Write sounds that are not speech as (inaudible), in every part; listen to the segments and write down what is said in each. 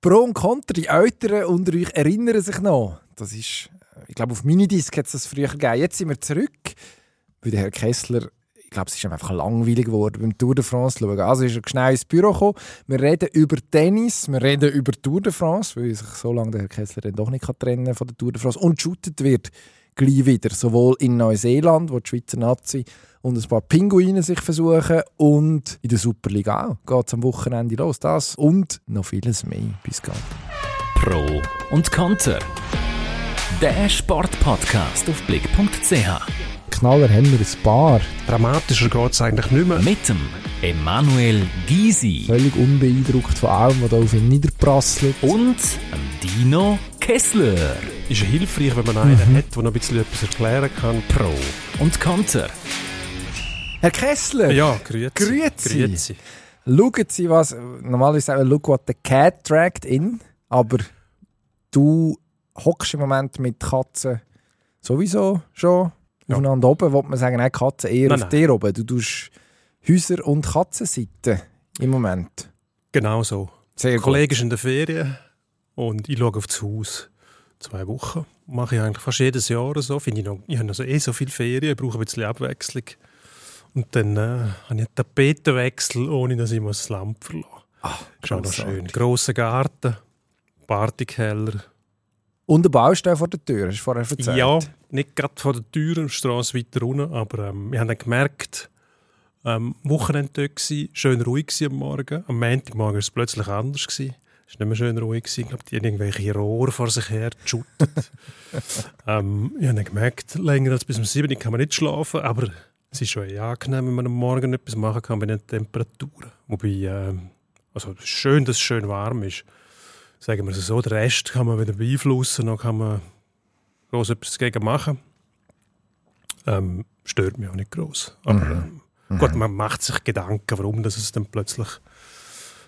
Pro und Contra, die Älteren unter euch erinnern sich noch. Das ist, ich glaube, auf Minidisc hat es das früher gegeben. Jetzt sind wir zurück, weil der Herr Kessler, ich glaube, es ist einfach langweilig geworden beim Tour de France schauen. Also ist er schnell ins Büro gekommen. Wir reden über Tennis, wir reden über Tour de France, weil sich so lange der Herr Kessler dann doch nicht kann trennen von der Tour de France. Und shootet wird gleich wieder, sowohl in Neuseeland, wo die Schweizer Nazi und ein paar Pinguine sich versuchen und in der Superliga auch. Geht es am Wochenende los. Das und noch vieles mehr. Bis gleich. Pro und Konter. Der Sportpodcast auf blick.ch. Knaller haben wir ein paar. Dramatischer geht es eigentlich nicht mehr. Mit dem Emanuel Gysi Völlig unbeeindruckt von allem, was da auf ihn niederprasselt. und dem Dino Kessler. Ist ja hilfreich, wenn man einen hat, der noch ein bisschen etwas erklären kann. Pro und Konter. Herr Kessler, Ja, grüezi. Grüezi. Grüezi. schauen Sie was, normalerweise sagen wir, look what the cat dragged in, aber du hockst im Moment mit Katzen sowieso schon Ja. aufeinander oben, wo man sagen, nein, Katzen eher Nein, auf nein. dir oben. Du tust Häuser- und Katzenseiten im Moment. Genau so. Sehr Der Kollege ist in der Ferien und ich schaue auf das Haus. Zwei Wochen. Mache ich eigentlich fast jedes Jahr so. Finde ich, noch, ich habe also eh so viele Ferien, ich brauche ein bisschen Abwechslung. Und dann äh, habe ich einen Tapetenwechsel, ohne dass ich das Land verlasse. Ah, Ist auch noch schön. Grosser Garten, Partykeller. Und der Baustelle vor der Tür, hast du vorher erzählt. Ja, nicht gerade vor der Tür, eine Straße weiter unten, aber ähm, wir haben dann gemerkt, ähm, Wochenende dort gsi, schön ruhig am Morgen. Am Montagmorgen war es plötzlich anders. Es war nicht mehr schön ruhig. Gsi. Ich glaube, die haben irgendwelche Rohre vor sich her geschuttet. (laughs) ähm, ich habe dann gemerkt, länger als bis um 7 Uhr kann man nicht schlafen, aber es ist schon eh angenehm, wenn man am Morgen etwas machen kann bei den Temperaturen. Wobei, ähm, also schön, dass es schön warm ist. Sagen wir es so, den Rest kann man wieder beeinflussen, dann kann man groß etwas dagegen machen. Ähm, stört mich auch nicht groß. Aber ähm, gut, man macht sich Gedanken, warum dass es dann plötzlich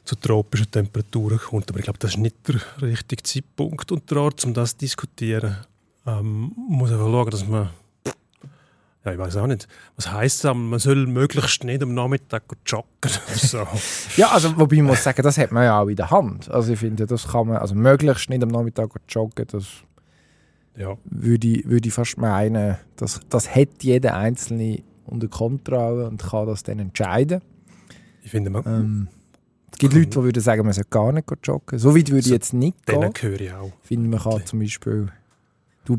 zu tropischen Temperaturen kommt. Aber ich glaube, das ist nicht der richtige Zeitpunkt und der Ort, um das zu diskutieren. Ähm, man muss einfach schauen, dass man ja, ich weiß auch nicht. Was heisst das? Man soll möglichst nicht am Nachmittag joggen oder so. (laughs) Ja, also wobei ich muss sagen, das hat man ja auch in der Hand. Also ich finde, das kann man, also möglichst nicht am Nachmittag joggen, das ja. würde ich, würde ich fast meinen, das, das hat jeder Einzelne unter Kontrolle und kann das dann entscheiden. Ich finde, man, Ähm, es gibt Leute, die würden sagen, man soll gar nicht joggen. So weit würde ich jetzt nicht gehen. denen höre ich auch. Ich finde, man kann zum Beispiel, du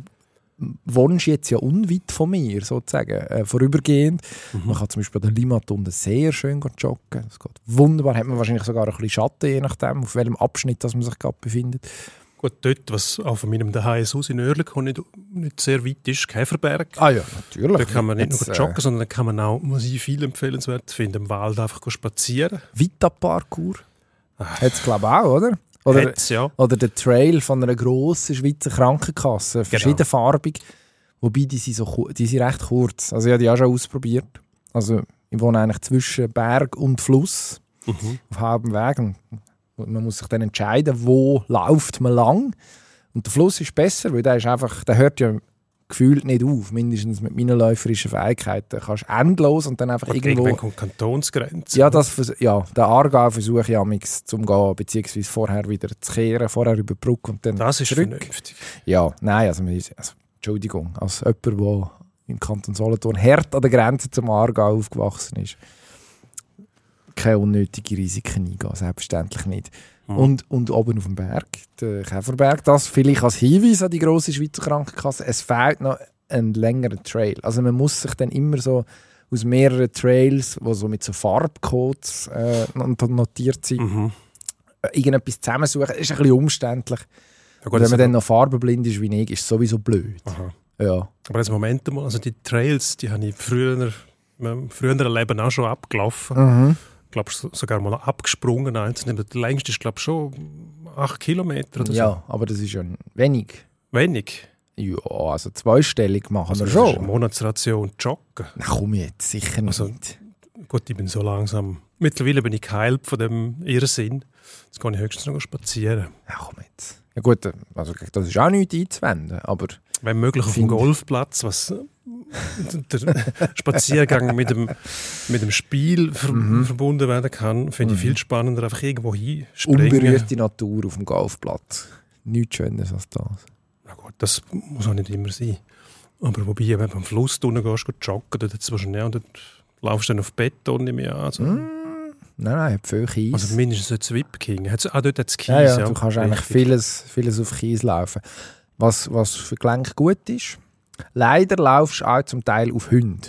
wohnst jetzt ja unweit von mir, sozusagen, äh, vorübergehend. Mhm. Man kann zum Beispiel an der Limmat unten sehr schön joggen. Das geht wunderbar. Hat man wahrscheinlich sogar ein bisschen Schatten, je nachdem, auf welchem Abschnitt das man sich gerade befindet. Gut, dort, was auch von meinem Daheim-Haus in Oerlikon nicht, nicht sehr weit ist, Käferberg. Ah ja, natürlich. Da kann man nicht Jetzt, nur joggen, sondern da kann man auch, was ich viel empfehlenswert finde, im Wald einfach spazieren. Äh, Vita-Parkour hat es, glaube ich, auch, oder? Oder, Hat's, ja. oder der Trail von einer grossen Schweizer Krankenkasse, verschiedenfarbig. Wobei, die sind, so, die sind recht kurz. Also ich habe die auch schon ausprobiert. Also ich wohne eigentlich zwischen Berg und Fluss Mhm. auf halbem Weg. Und man muss sich dann entscheiden, wo läuft man lang. Und der Fluss ist besser, weil der ist einfach, der hört ja gefühlt nicht auf. Mindestens mit meinen läuferischen Fähigkeiten. Du kannst endlos und dann einfach Gut, irgendwo... Irgendwann kommt Kantonsgrenze. Ja, das, ja, den Aargau versuche ich amix zum gehen, beziehungsweise vorher wieder zu kehren, vorher über die Brücke und dann das ist zurück. vernünftig. Ja, nein, also, also Entschuldigung, als jemand, der im Kanton Solothurn hart an der Grenze zum Aargau aufgewachsen ist, keine unnötigen Risiken eingehen, selbstverständlich nicht. Mhm. Und, und oben auf dem Berg, der Käferberg, das vielleicht als Hinweis an die grosse Schweizer Krankenkasse, es fehlt noch ein längerer Trail. Also man muss sich dann immer so aus mehreren Trails, die so mit so Farbcodes äh, not- notiert sind, Mhm. äh, irgendetwas zusammensuchen. Das ist ein bisschen umständlich. Ja, gut, wenn das- man dann noch farbenblind ist wie ich, ist es sowieso blöd. Aha. Ja. Aber jetzt Moment also die Trails, die habe ich früher, in meinem früheren Leben auch schon abgelaufen. Mhm. Ich glaube sogar mal abgesprungen. Einzeln. Der längste ist glaube ich schon acht Kilometer oder Ja, aber das ist ja wenig. Wenig. Ja, also zweistellig machen Also wir schon. Monatsration joggen. Na komm jetzt, sicher nicht. Also- Gut, ich bin so langsam. Mittlerweile bin ich geheilt von dem Irrsinn. Jetzt kann ich höchstens noch spazieren. ja, komm jetzt. Ja gut, also das ist auch nichts einzuwenden, aber Wenn möglich auf dem Golfplatz, was der Spaziergang mit dem, mit dem Spiel ver Mhm. verbunden werden kann, finde ich viel spannender, einfach irgendwo hinspringen. Unberührte Natur auf dem Golfplatz. Nichts Schönes als das. Na gut, das muss auch nicht immer sein. Aber wobei, wenn du am Fluss unten gehst, gehst joggen, dann hat es wahrscheinlich auch, dort laufst du dann auf Beton nicht mehr an. Also, Nein, nein, hat viel Kies. also mindestens so Zwip King. Hat's, ah, dort hat es Kies. ja, ja, du kannst eigentlich richtig. vieles, vieles auf Kies laufen. Was, was für Gelenk gut ist. Leider laufst du auch zum Teil auf Hunde.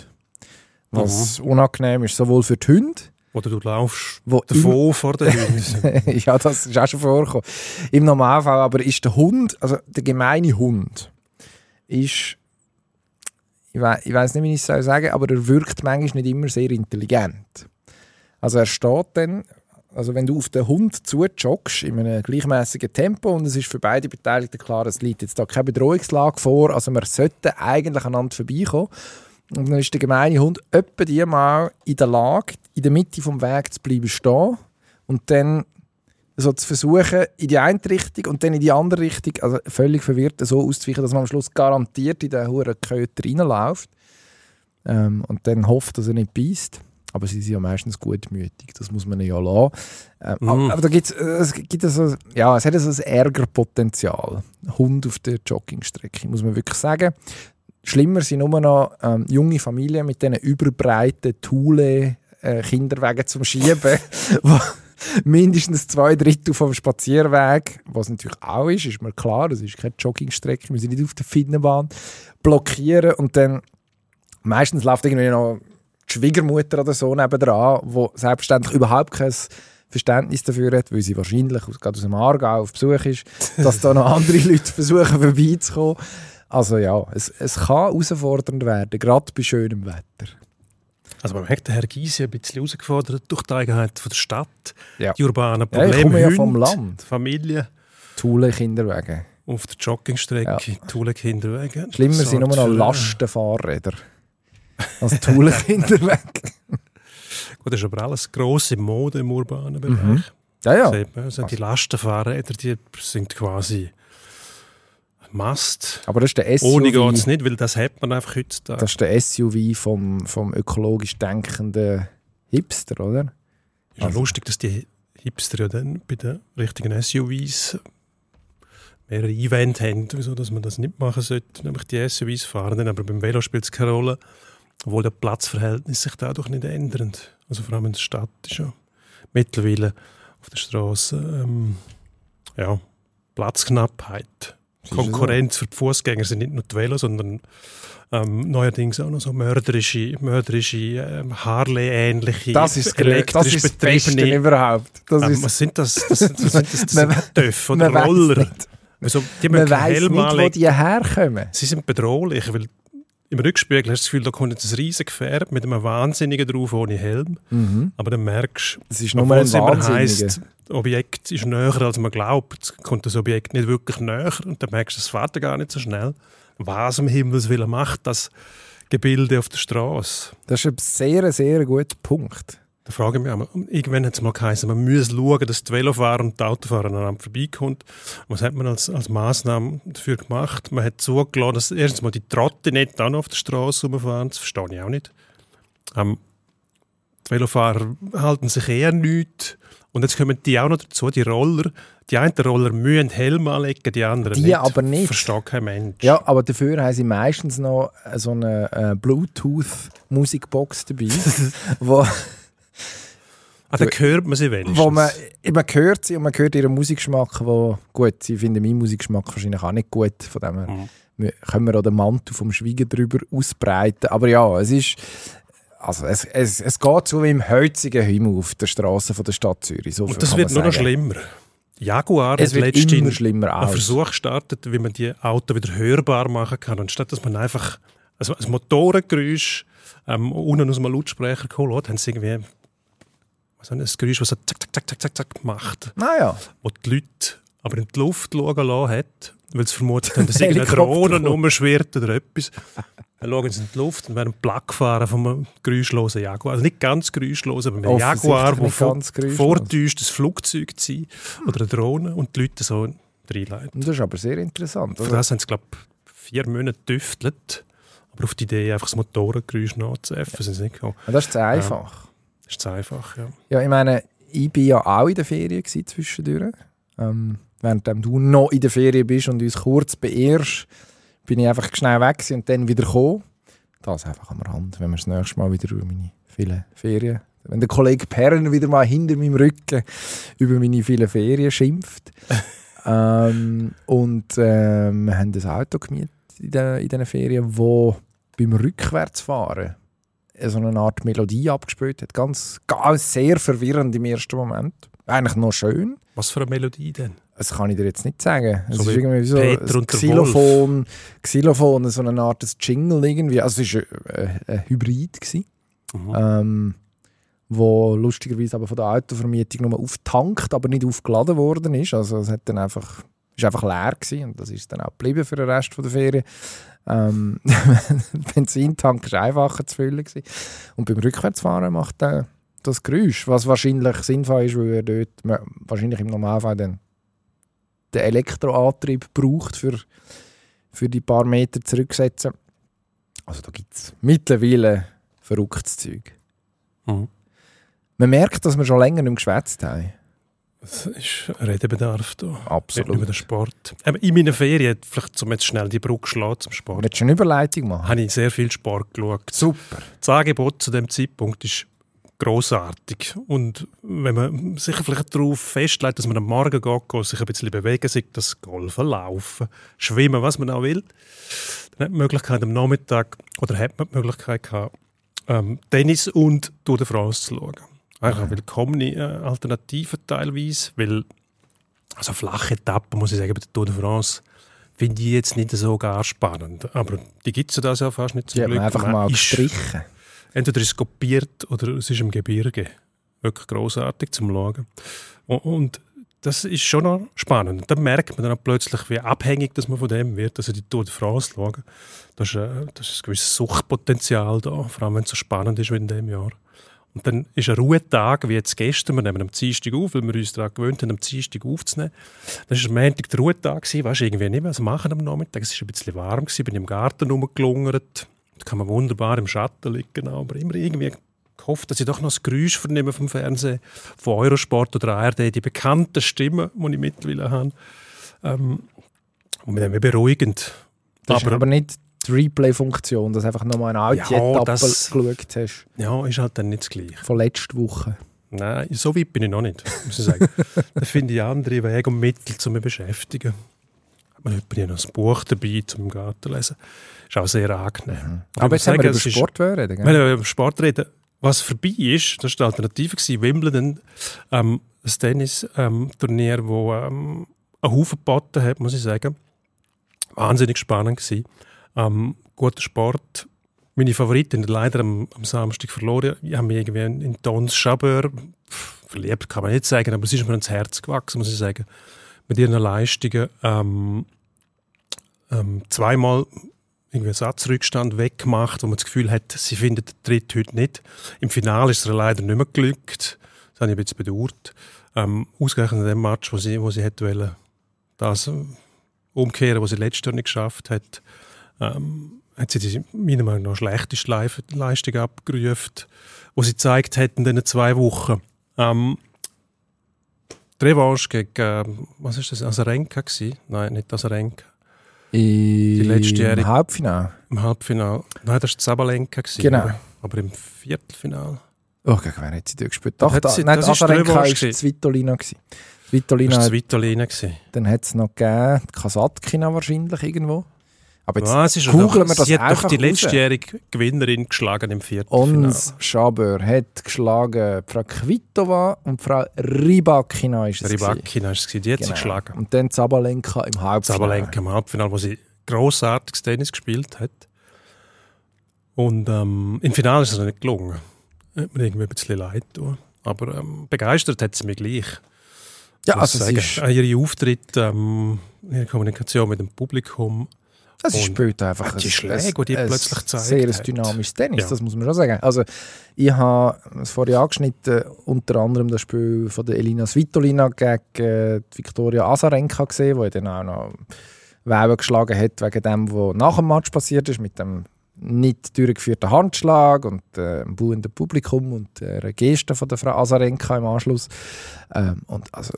Was Mhm. unangenehm ist, sowohl für die Hunde, Oder du laufst wo davon (laughs) vor den Hunden. (laughs) ja, das ist auch schon vorgekommen. Im Normalfall aber ist der Hund, also der gemeine Hund, ist, ich, we ich weiß nicht, wie ich es soll sagen, aber er wirkt manchmal nicht immer sehr intelligent. Also er steht dann, also wenn du auf den Hund zujoggst in einem gleichmäßigen Tempo und es ist für beide Beteiligten klar, es liegt jetzt da keine Bedrohungslage vor, also wir sollten eigentlich aneinander vorbeikommen. Und dann ist der gemeine Hund etwa die mal in der Lage, in der Mitte vom Weg zu bleiben stehen und dann so zu versuchen, in die eine Richtung und dann in die andere Richtung, also völlig verwirrt, so auszuweichen, dass man am Schluss garantiert in den hohen Köter reinläuft ähm, und dann hofft, dass er nicht beißt. Aber sie sind ja meistens gutmütig, das muss man ja lassen. Ähm, Mhm. aber, da gibt's, äh, es gibt so, ja, es hat so ein Ärgerpotenzial. Hund auf der Joggingstrecke, muss man wirklich sagen. Schlimmer sind nur noch ähm, junge Familien mit diesen überbreiten Thule-Kinderwegen zum Schieben, (laughs) wo mindestens zwei Drittel vom Spazierweg, was natürlich auch ist, ist mir klar, das ist keine Joggingstrecke, wir sind nicht auf der Finnenbahn, blockieren und dann meistens läuft irgendwie noch die Schwiegermutter oder so nebendran, wo selbstverständlich überhaupt kein Verständnis dafür hat, weil sie wahrscheinlich aus, gerade aus dem Aargau auf Besuch ist, (laughs) dass da noch andere Leute versuchen vorbeizukommen. Also ja, es, es kann herausfordernd werden, gerade bei schönem Wetter. Also man merkt, der Herr Gysi ein bisschen herausgefordert durch die Eigenheit von der Stadt, Ja. die urbanen Ja, ich Probleme, komme ja Hunde, vom Land. Familie Thule Kinderwegen. auf der Joggingstrecke, Thule Kinderwege. Schlimmer sind nur noch Lastenfahrräder als Thule (laughs) Kinderweg. Gut, das ist aber alles grosse Mode im urbanen Bereich. Mhm. Ja, ja. Sieht man, also die Lastenfahrräder, die sind quasi Mast. Aber das ist der SUV. Ohne geht es nicht, weil das hat man einfach heutzutage. Das ist der SUV vom, vom ökologisch denkenden Hipster, oder? ist ja also- lustig, dass die Hipster ja dann bei den richtigen SUVs mehrere Einwände haben, wieso dass man das nicht machen sollte, nämlich die SUVs fahren. Dann, aber beim Velo spielt es keine Rolle, obwohl der Platzverhältnis sich dadurch nicht ändert. Also vor allem in der Stadt ist ja mittlerweile auf der Straße ähm, ja, Platzknappheit. Konkurrenz für die Fußgänger sind nicht nur die Velo, sondern ähm, neuerdings auch noch so mörderische, mörderische ähm, Harley-ähnliche, Das ist, das, das ist das Beste überhaupt. Das ähm, was sind das? Das sind, das (laughs) sind, das, das sind Töpfe oder Roller. nicht. Also, die man Helm nicht, wo die herkommen. Sie sind bedrohlich, weil im Rückspiegel hast du das Gefühl, da kommt jetzt ein riesiges Gefährt mit einem Wahnsinnigen drauf ohne Helm. Aber dann merkst ist du, nur obwohl ein es immer heisst, das Objekt ist näher, als man glaubt, kommt das Objekt nicht wirklich näher und dann merkst du, es fährt gar nicht so schnell. Was um Himmels Willen macht das Gebilde auf der Straße? Das ist ein sehr, sehr guter Punkt. Da frage ich mich einmal, irgendwann hat es mal geheißen, man muss schauen, dass die Velofahrer und die Autofahrer aneinander vorbeikommen. Was hat man als, als Massnahme dafür gemacht? Man hat zugelassen, dass erstens mal die Trotte nicht dann auf der Straße rumfahren, das verstehe ich auch nicht. Ähm, die Velofahrer halten sich eher nicht. Und jetzt kommen die auch noch dazu, die Roller. Die einen Roller müssen Helm anlegen, die anderen Die nicht. aber nicht. Versteht kein Mensch. Ja, aber dafür haben sie meistens noch so eine äh, Bluetooth-Musikbox dabei, (laughs) wo, ah, dann hört man sie wenigstens. wo man, man hört sie und man hört ihren Musikgeschmack, wo, gut, sie finden meinen Musikgeschmack wahrscheinlich auch nicht gut, von dem her Mhm. wir- können wir auch den Mantel vom Schweigen drüber ausbreiten, aber ja, es ist, also es, es, es geht so wie im heutigen Himmel auf der Straße von der Stadt Zürich. So Und das wird nur noch schlimmer. Jaguar Es hat wird letztens immer schlimmer einen. Versuch gestartet, wie man die Autos wieder hörbar machen kann. Und statt dass man einfach also ein Motorengeräusch ähm, unten aus einem Lautsprecher geholt hat, haben sie irgendwie was ein Geräusch, das so zack, zack, zack, zack, zack, zack macht, Naja, wo die Leute aber in die Luft schauen lassen hat, weil sie vermutet haben, dass (laughs) irgendeine Drohne rumschwirrt oder etwas. Dann schauen sie in die Luft und werden platt gefahren von einem geräuschlosen Jaguar. Also nicht ganz geräuschlos, aber ein Offensichtlich Jaguar, der vortäuscht, ein Flugzeug zu sein oder eine Drohne und die Leute so reinleiten. das ist aber sehr interessant. Für Also, das haben sie, glaube ich, vier Monate getüftelt. Aber auf die Idee, einfach das Motorengeräusch nachzuäffen, sind sie nicht gekommen. Ja, das ist zu einfach. Das ist zu einfach, ja. Ja, ich meine, ich bin ja auch in der Ferien zwischendurch. Ähm, während du noch in der Ferien bist und uns kurz beehrst, bin ich einfach schnell weg und dann wieder gekommen. Das einfach am Rand, wenn wir das nächste Mal wieder über meine vielen Ferien... Wenn der Kollege Perren wieder mal hinter meinem Rücken über meine vielen Ferien schimpft. (laughs) ähm, und ähm, wir haben ein Auto gemietet in, den, in diesen Ferien, wo beim Rückwärtsfahren so eine Art Melodie abgespielt hat. Ganz, ganz sehr verwirrend im ersten Moment. Eigentlich noch schön. Was für eine Melodie denn? Das kann ich dir jetzt nicht sagen. Es So ist wie irgendwie so Peter ein Xylophon, Xylophon, so eine Art Jingle irgendwie. Also es war ein, ein Hybrid, gewesen, Mhm. ähm, wo lustigerweise aber von der Autovermietung nur auftankt, aber nicht aufgeladen worden ist. Also es hat dann einfach, ist einfach leer gewesen und das ist dann auch geblieben für den Rest von der Ferien. Ähm, der (laughs) Benzintank war einfacher zu füllen. Gewesen. Und beim Rückwärtsfahren macht er das Geräusch, was wahrscheinlich sinnvoll ist, weil er dort wahrscheinlich im Normalfall dann den Elektroantrieb braucht, für, für die paar Meter zurücksetzen. Also da gibt es mittlerweile verrücktes Zeug. Mhm. Man merkt, dass wir schon länger nicht geschwätzt haben. Es ist Redebedarf da. Nicht Absolut. über den Sport. Aber in meinen Ferien, vielleicht zum jetzt schnell die Brücke schlagen zum Sport, Willst du eine Überleitung machen? habe ich sehr viel Sport geschaut. Super. Das Angebot zu dem Zeitpunkt ist großartig und wenn man sich vielleicht darauf festlegt, dass man am Morgen geht, sich ein bisschen bewegen, sei das Golfen, Laufen, Schwimmen, was man auch will, dann hat man die Möglichkeit am Nachmittag oder hat man die Möglichkeit gehabt, ähm, Tennis und Tour de France zu schauen. Eine willkommene äh, Alternative teilweise, weil also flache Etappen, muss ich sagen, bei der Tour de France finde ich jetzt nicht so gar spannend. Aber die gibt es ja das ja fast nicht zum Die hat man Glück. einfach mal gestrichen. Entweder ist es kopiert oder es ist im Gebirge. Wirklich großartig zum Schauen. Und, das ist schon noch spannend. Und dann merkt man dann auch plötzlich, wie abhängig dass man von dem wird. Also die Tour de France schauen, da ist, äh, das ist ein gewisses Suchtpotenzial da, vor allem wenn es so spannend ist wie in diesem Jahr. Und dann ist ein Ruhetag, wie jetzt gestern, wir nehmen am Dienstag auf, weil wir uns daran gewöhnt haben, am Dienstag aufzunehmen. Dann war am Montag der Ruhetag, weißt du, irgendwie nicht mehr was machen am Nachmittag. Es war ein bisschen warm, gewesen, bin im Garten rumgelungert. Da kann man wunderbar im Schatten liegen, aber immer irgendwie gehofft, dass ich doch noch das Geräusch vernehme vom Fernsehen, von Eurosport oder ARD, die bekannten Stimmen, die ich mittlerweile habe. Ähm, und mir beruhigend. Das ist aber, aber nicht die Replay-Funktion, dass du einfach nochmal eine alte Ja, Etappe das- geschaut hast. ja, ist halt dann nicht das Gleiche. Von letzter Woche. Nein, so weit bin ich noch nicht, muss ich sagen. (laughs) da finde ich andere Wege und Mittel, um mich zu beschäftigen. Hat man jemand noch ein Buch dabei, zum Garten zu lesen. Ist auch sehr angenehm. Aber, jetzt haben wir über es ist- Sport reden. gell? Wenn wir über Sport reden, was vorbei ist, das war die Alternative, gewesen, Wimbledon, ähm, ein Tennis-Turnier, wo ähm, einen Haufen geboten hat, muss ich sagen. Wahnsinnig spannend gewesen. Ähm, guter Sport. Meine Favoritin hat leider am, am Samstag verloren. Ich habe mich irgendwie in, Tons Chabeur pff, verliebt, kann man nicht sagen, aber es ist mir ins Herz gewachsen, muss ich sagen. Mit ihren Leistungen. Ähm, ähm, zweimal irgendwie Satzrückstand weggemacht, wo man das Gefühl hat, sie findet den Tritt heute nicht. Im Finale ist es leider nicht mehr glückt. Das habe ich ein bisschen bedauert. Ähm, ausgerechnet in dem Match, wo sie, wo sie hätte wollen, das umkehren, was sie letztes Jahr nicht geschafft hat, ähm, hat sie die, meiner Meinung nach schlechteste Leistung abgerufen, die sie gezeigt hat in diesen zwei Wochen. Ähm, die Revanche gegen, ähm, was ist das, Azarenka gewesen? Nein, nicht Azarenka. Die letztjährige- Halbfinale. Im Halbfinale. Nein, das war Sabalenka. gewesen, Genau. Aber, im Viertelfinale. Oh, gegen wen hat sie dort gespielt? Doch, da, sie- nein, das Azarenka war Svitolina. Svitolina, Das war Svitolina. dann hat es noch gegeben, Kasatkina wahrscheinlich irgendwo. Aber jetzt Ah, es ist googeln doch, wir das sie hat doch die letztjährige Gewinnerin geschlagen im Viertelfinale. Ons Schaber hat geschlagen Frau Kvitova und Frau Rybakina ist es. Rybakina war es, die hat sie Genau. geschlagen. Und dann Zabalenka im Halbfinale. Sabalenka im Halbfinale, wo sie grossartiges Tennis gespielt hat. Und ähm, im Finale ist es nicht gelungen. Hat mir irgendwie ein bisschen leid getan. Aber ähm, begeistert hat sie mich gleich. Ja, also ich es ist, sagen. Ihre Auftritte, ähm, ihre Kommunikation mit dem Publikum. Es und spielt einfach die Schläge, die die ein plötzlich gezeigt sehr ein hat. dynamisches Tennis, Ja. das muss man schon sagen. Also ich habe es vorhin angeschnitten, unter anderem das Spiel von der Elina Svitolina gegen äh, Viktoria Azarenka gesehen, wo dann auch noch Wellen geschlagen hat wegen dem, was nach dem Match passiert ist, mit dem nicht durchgeführten Handschlag und äh, dem buhenden Publikum und einer Geste von der Frau Azarenka im Anschluss. Ähm, und also,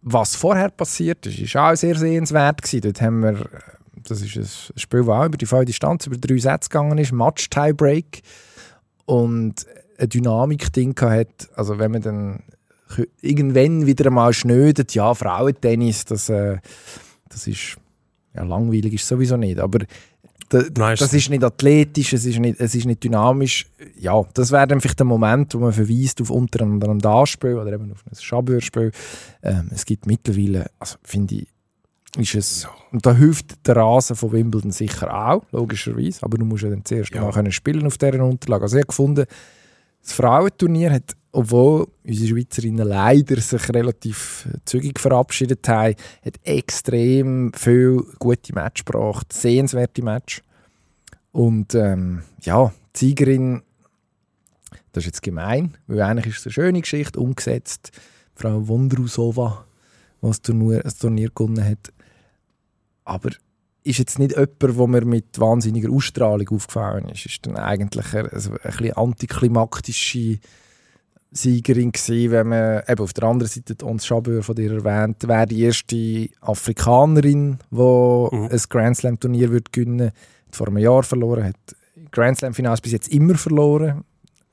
was vorher passiert ist, ist auch sehr sehenswert gewesen. Dort haben wir, das ist ein Spiel, das auch über die volle Distanz, über drei Sätze gegangen ist, Match-Tiebreak und eine Dynamik-Ding hat. Also wenn man dann irgendwann wieder einmal schnödet, ja, Frauentennis, das, äh, das ist, ja, langweilig ist sowieso nicht, aber da, Nein, das ist nicht athletisch, es ist nicht, es ist nicht dynamisch. Ja, das wäre dann vielleicht der Moment, wo man verweist auf unter anderem das Spiel oder eben auf ein Schabürspiel. Ähm, es gibt mittlerweile, also finde ich, ist es, und da hilft der Rasen von Wimbledon sicher auch, logischerweise, aber du musst ja dann zuerst Ja. mal können spielen auf dieser Unterlage. Also ich habe gefunden, das Frauenturnier hat, obwohl unsere Schweizerinnen leider sich relativ zügig verabschiedet haben, hat extrem viel gute Match gebracht, sehenswerte Match. Und ähm, ja, die Siegerin, das ist jetzt gemein, weil eigentlich ist es eine schöne Geschichte, umgesetzt. Frau Wondrusova, die das Turnier, das Turnier gewonnen hat. Aber ist jetzt nicht jemand, wo mir mit wahnsinniger Ausstrahlung aufgefallen ist. Ist dann eigentlich eine, also ein bisschen antiklimaktische Siegerin gewesen, wenn man eben auf der anderen Seite Ons Jabeur von dir erwähnt, wäre die erste Afrikanerin, die Mhm. ein Grand Slam Turnier wird gewinnen, hat vor einem Jahr verloren, hat Grand Slam Finals bis jetzt immer verloren.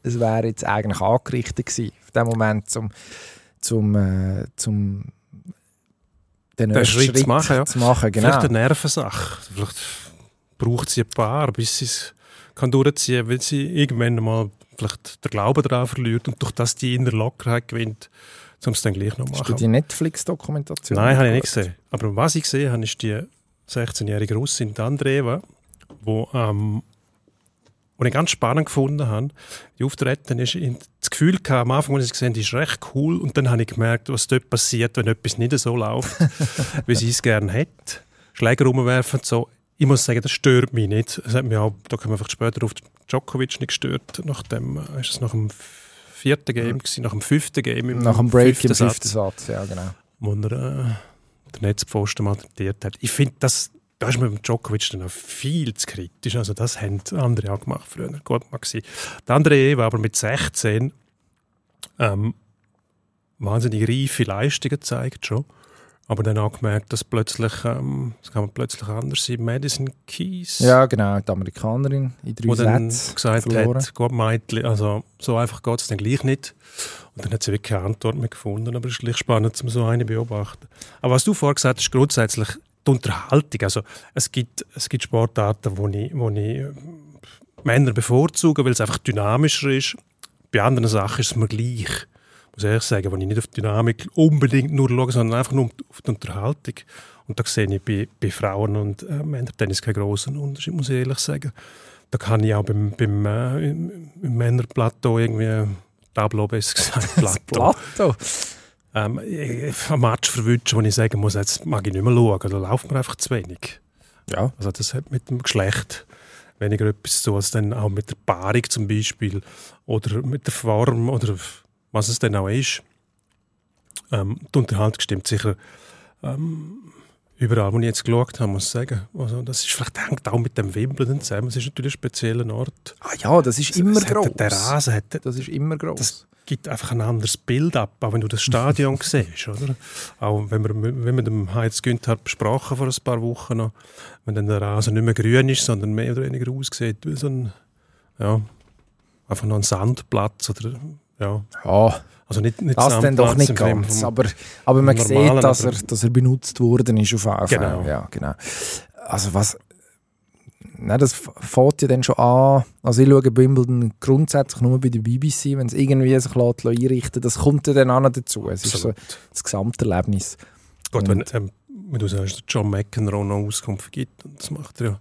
Es wäre jetzt eigentlich angerichtet gewesen, auf dem Moment zum zum äh, zum den, Den ersten Schritt zu machen, ja. zu machen, genau. Vielleicht eine Nervensache. Vielleicht braucht sie ein paar, bis sie es kann durchziehen kann, weil sie irgendwann mal vielleicht den Glauben daran verliert und durch das die innere Lockerheit gewinnt, um es dann gleich noch zu Hast du machen. die Netflix-Dokumentation? Nein, habe ich nicht gesehen. Aber was ich gesehen habe, ist die 16-jährige Russin die Andreeva, wo, ähm, wo ich ganz spannend gefunden habe. Die Auftreten ist das Gefühl gehabt, am Anfang, als ich sie gesehen habe, ist recht cool und dann habe ich gemerkt, was dort passiert, wenn etwas nicht so läuft, (laughs) wie sie es gerne hätte. Schläger rumwerfen so. Ich muss sagen, das stört mich nicht. Es hat mich auch, da kommen wir vielleicht später auf Djokovic nicht gestört. Nach dem, ist es nach dem vierten Game, gewesen, nach dem fünften Game. Im Nach dem Break im fünften fünften Satz, ja genau. wo er äh, den Netzpfosten malträtiert hat. Ich finde, das, da ist man mit Djokovic dann auch viel zu kritisch. Also das haben andere auch gemacht früher. Gut gewesen. Der andere Eva aber mit 16 ähm, wahnsinnig reife Leistungen gezeigt schon. Aber dann auch gemerkt, dass plötzlich, ähm, das kann man plötzlich anders sein. Madison Keys, Ja, genau, die Amerikanerin in drei dann gesagt verloren. hat, Gott Mädchen, also so einfach geht es dann gleich nicht. Und dann hat sie wirklich keine Antwort mehr gefunden, aber es ist spannend, um so eine zu beobachten. Aber was du vorher gesagt hast, grundsätzlich die Unterhaltung. Also es gibt, es gibt Sportarten, wo ich, wo ich äh, Männer bevorzuge, weil es einfach dynamischer ist. Bei anderen Sachen ist es mir gleich. Muss ich ehrlich sagen, wo ich nicht auf die Dynamik unbedingt nur schaue, sondern einfach nur auf die Unterhaltung. Und da sehe ich bei, bei Frauen und äh, Männertennis keinen großen Unterschied, muss ich ehrlich sagen. Da kann ich auch beim, beim äh, im, im Männerplateau irgendwie Tableau besser gesagt, (laughs) Plateau, Plato. Ähm, äh, ein Match verwünschen, wo ich sagen muss, jetzt mag ich nicht mehr schauen, da läuft mir einfach zu wenig. Ja. Also das hat mit dem Geschlecht weniger etwas zu tun, als dann auch mit der Paarung zum Beispiel oder mit der Form oder was es dann auch ist. Ähm, die Unterhaltung stimmt sicher ähm, überall, wo ich jetzt geschaut habe, muss ich sagen. Also das ist vielleicht hängt auch mit dem Wimbledon zusammen. Es ist natürlich ein spezieller Ort. Ah ja, das ist immer es groß. Der Rasen hat, Das ist immer groß. das gibt einfach ein anderes Bild ab, auch wenn du das Stadion (laughs) siehst, oder? Auch wenn wir, wenn wir dem Heinz Günther besprochen vor ein paar Wochen noch, wenn dann der Rasen nicht mehr grün ist, sondern mehr oder weniger aussieht wie so ein, ja, einfach noch ein Sandplatz oder, ja, ja, also nicht, nicht das dann doch nicht ganz. Aber, aber man normalen, sieht, dass er, dass er benutzt worden ist auf jeden Fall. Genau. Ja, genau. Also was... Nein, das fängt ja dann schon an. Also ich schaue Wimbledon grundsätzlich nur bei der BBC, wenn es irgendwie sich lässt, einrichten Das kommt ja dann auch noch dazu. Es ist so Absolut. das Gesamterlebnis. Gut, wenn, ähm, wenn du sagst, dass John McEnroe noch Auskunft gibt, das macht er ja.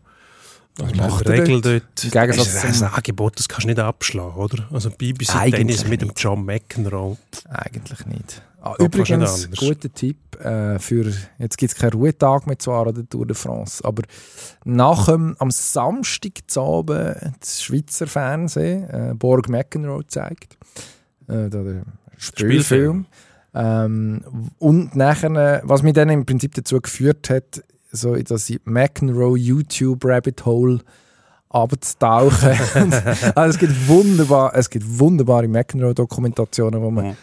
Was Also macht Regel dort? Im Gegensatz ist ein Angebot, das kannst du nicht abschlagen, oder? Also BBC Eigentlich Tennis mit dem. John McEnroe. Eigentlich nicht. Ah, übrigens, guter Tipp äh, für, jetzt gibt es keinen Ruhetag mehr zwar an der Tour de France, aber nach dem, am Samstag zu Abend das Schweizer Fernsehen äh, Borg McEnroe zeigt. Äh, der Spielfilm. Spielfilm. Ähm, und nachher, was mich dann im Prinzip dazu geführt hat, so, dass ich McEnroe YouTube Rabbit Hole abzutauchen. (laughs) also es gibt wunderbar, es gibt wunderbare McEnroe-Dokumentationen, wo man Mhm.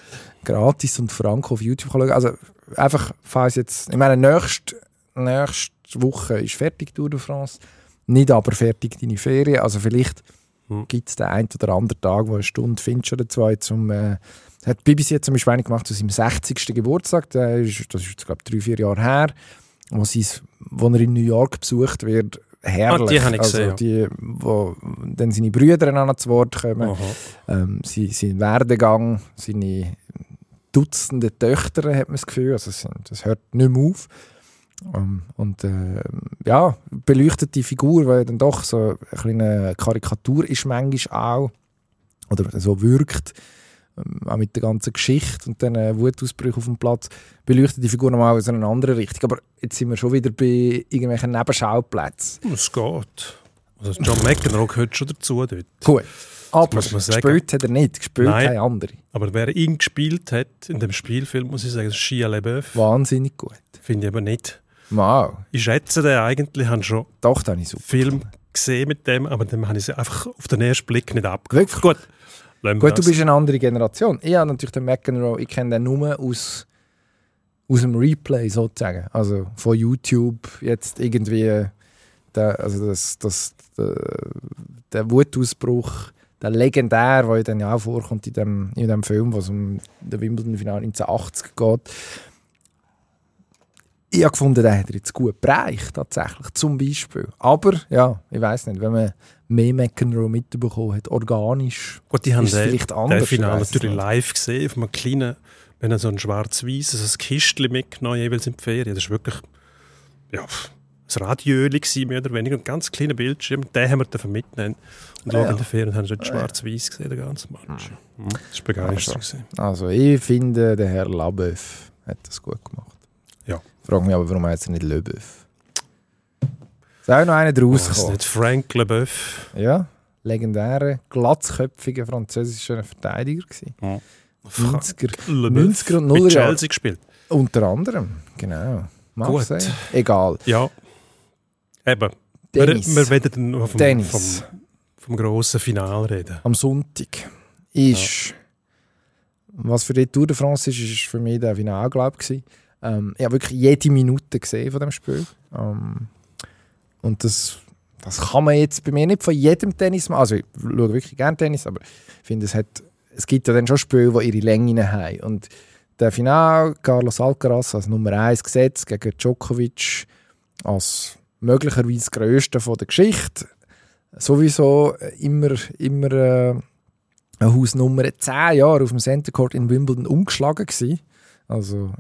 gratis und franco auf YouTube kann schauen. Also einfach, falls jetzt, ich meine, nächste, nächste Woche ist fertig Tour de France, nicht aber fertig deine Ferien. Also vielleicht Mhm. gibt es den einen oder anderen Tag, wo eine Stunde findest oder zwei zum äh, hat BBC jetzt zum Beispiel gemacht zu seinem 60. Geburtstag, der ist, das ist jetzt, glaube ich, drei, vier Jahre her, sie's, wo er in New York besucht wird. Herrlich. Ah, die habe ich also gesehen, die, wo dann seine Brüder an zu Wort kommen, ähm, sein, sein Werdegang, seine Dutzende Töchter, hat man das Gefühl. Also das hört nicht mehr auf. Ähm, und äh, ja, beleuchtet die Figur, weil dann doch so eine kleine Karikatur ist manchmal auch, oder so wirkt, ähm, auch mit der ganzen Geschichte und dann äh, Wutausbrüchen auf dem Platz, beleuchtet die Figur nochmal aus einer anderen Richtung. Aber jetzt sind wir schon wieder bei irgendwelchen Nebenschauplätzen. Es geht. Also John McEnroe gehört schon dazu dort. Gut. Aber gespielt hat er nicht, gespielt Nein. haben andere. Aber wer ihn gespielt hat in dem Spielfilm, muss ich sagen, ist Shia LaBeouf. Wahnsinnig gut. Finde ich aber nicht. Wow. Ich schätze den eigentlich, ich habe schon Doch, dann ist super. Film gesehen mit dem, aber dem habe ich sie einfach auf den ersten Blick nicht abgekauft. Wirklich? Gut, du bist eine andere Generation. Ich habe natürlich den McEnroe, ich kenne den nur aus, aus dem Replay sozusagen. Also von YouTube jetzt irgendwie, der, also das, das, der, der Wutausbruch, der legendär, der dann ja auch vorkommt in dem, in dem Film, was um den Wimbledon-Final 1980 geht. Ich habe gefunden, den hat er jetzt gut bereicht, tatsächlich, zum Beispiel. Aber, ja, ich weiß nicht, wenn man mehr McEnroe mitbekommen hat, organisch, Gut, die haben den, vielleicht den anders, Finale weiss es natürlich nicht. live gesehen, auf einem kleinen, wenn er so ein schwarz-weiß, also ein Kistchen mitgenommen, jeweils in die Ferien. Das war wirklich ja, ein Radioöli gewesen, mehr oder weniger, ein ganz kleiner Bildschirm. Den haben wir dürfen mitnehmen und ja. in der Ferien haben ja. schwarz-weiß gesehen, den ganzen Match. Mhm. Das war begeistert. Also. Also ich finde, der Herr Labeuf hat das gut gemacht. Ja. Ich frage mich aber, warum heißt er nicht Lebeuf? Ist auch noch einer draus Oh, ist nicht Frank Leboeuf? Ja, legendäre, glatzköpfige französischer Verteidiger gewesen. Ja. 90er, Leboeuf 90er und mit 0er Jahre. Chelsea gespielt. Unter anderem, genau. Mag Gut. Egal. Ja. Eben. Wir, Tennis. wir werden vom, Tennis. vom, vom grossen Finale reden. Am Sonntag ist, was für die Tour de France ist, ist für mich der Finale, glaube ich. gewesen. Ähm, ich habe wirklich jede Minute gesehen von dem Spiel. Ähm, und das, das kann man jetzt bei mir nicht von jedem Tennis machen. Also ich schaue wirklich gerne Tennis, aber ich finde, es, hat, es gibt ja dann schon Spiele, die ihre Längen haben. Und der Finale, Carlos Alcaraz als Nummer 1 gesetzt gegen Djokovic als möglicherweise grösste von der Geschichte. Sowieso immer, immer äh, eine Hausnummer 10 Jahre auf dem Center Court in Wimbledon umgeschlagen gewesen. Also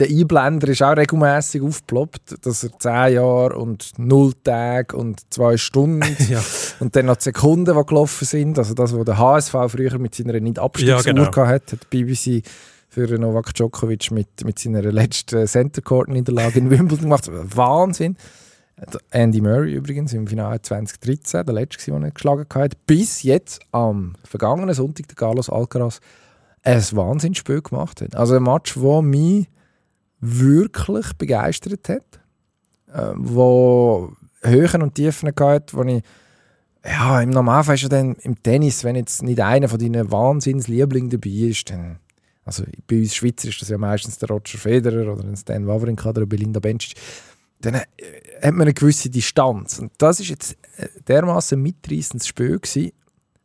der Einblender ist auch regelmäßig aufgeploppt, dass er 10 Jahre und 0 Tage und 2 Stunden (laughs) Ja. und dann noch die Sekunden, die gelaufen sind. Also das, was der HSV früher mit seiner Nicht-Abstiegsuhr Ja, genau. hat, hat BBC für Novak Djokovic mit, mit seiner letzten Center Court Niederlage in Wimbledon gemacht. Wahnsinn. Andy Murray übrigens im Finale 2013, der letzte, den er geschlagen hat, bis jetzt am vergangenen Sonntag der Carlos Alcaraz ein Wahnsinnsspiel gemacht hat. Also ein Match, der mich wirklich begeistert hat, äh, wo Höhen und Tiefen gehabt, wo ich ja, im Normalfall ist ja dann im Tennis, wenn jetzt nicht einer von deinen Wahnsinnslieblingen dabei ist, dann also bei uns Schweizer ist das ja meistens der Roger Federer oder ein Stan Wawrinka oder Belinda Bencic, dann äh, hat man eine gewisse Distanz. Und das ist jetzt äh, dermaßen mitreißendes Spiel gewesen.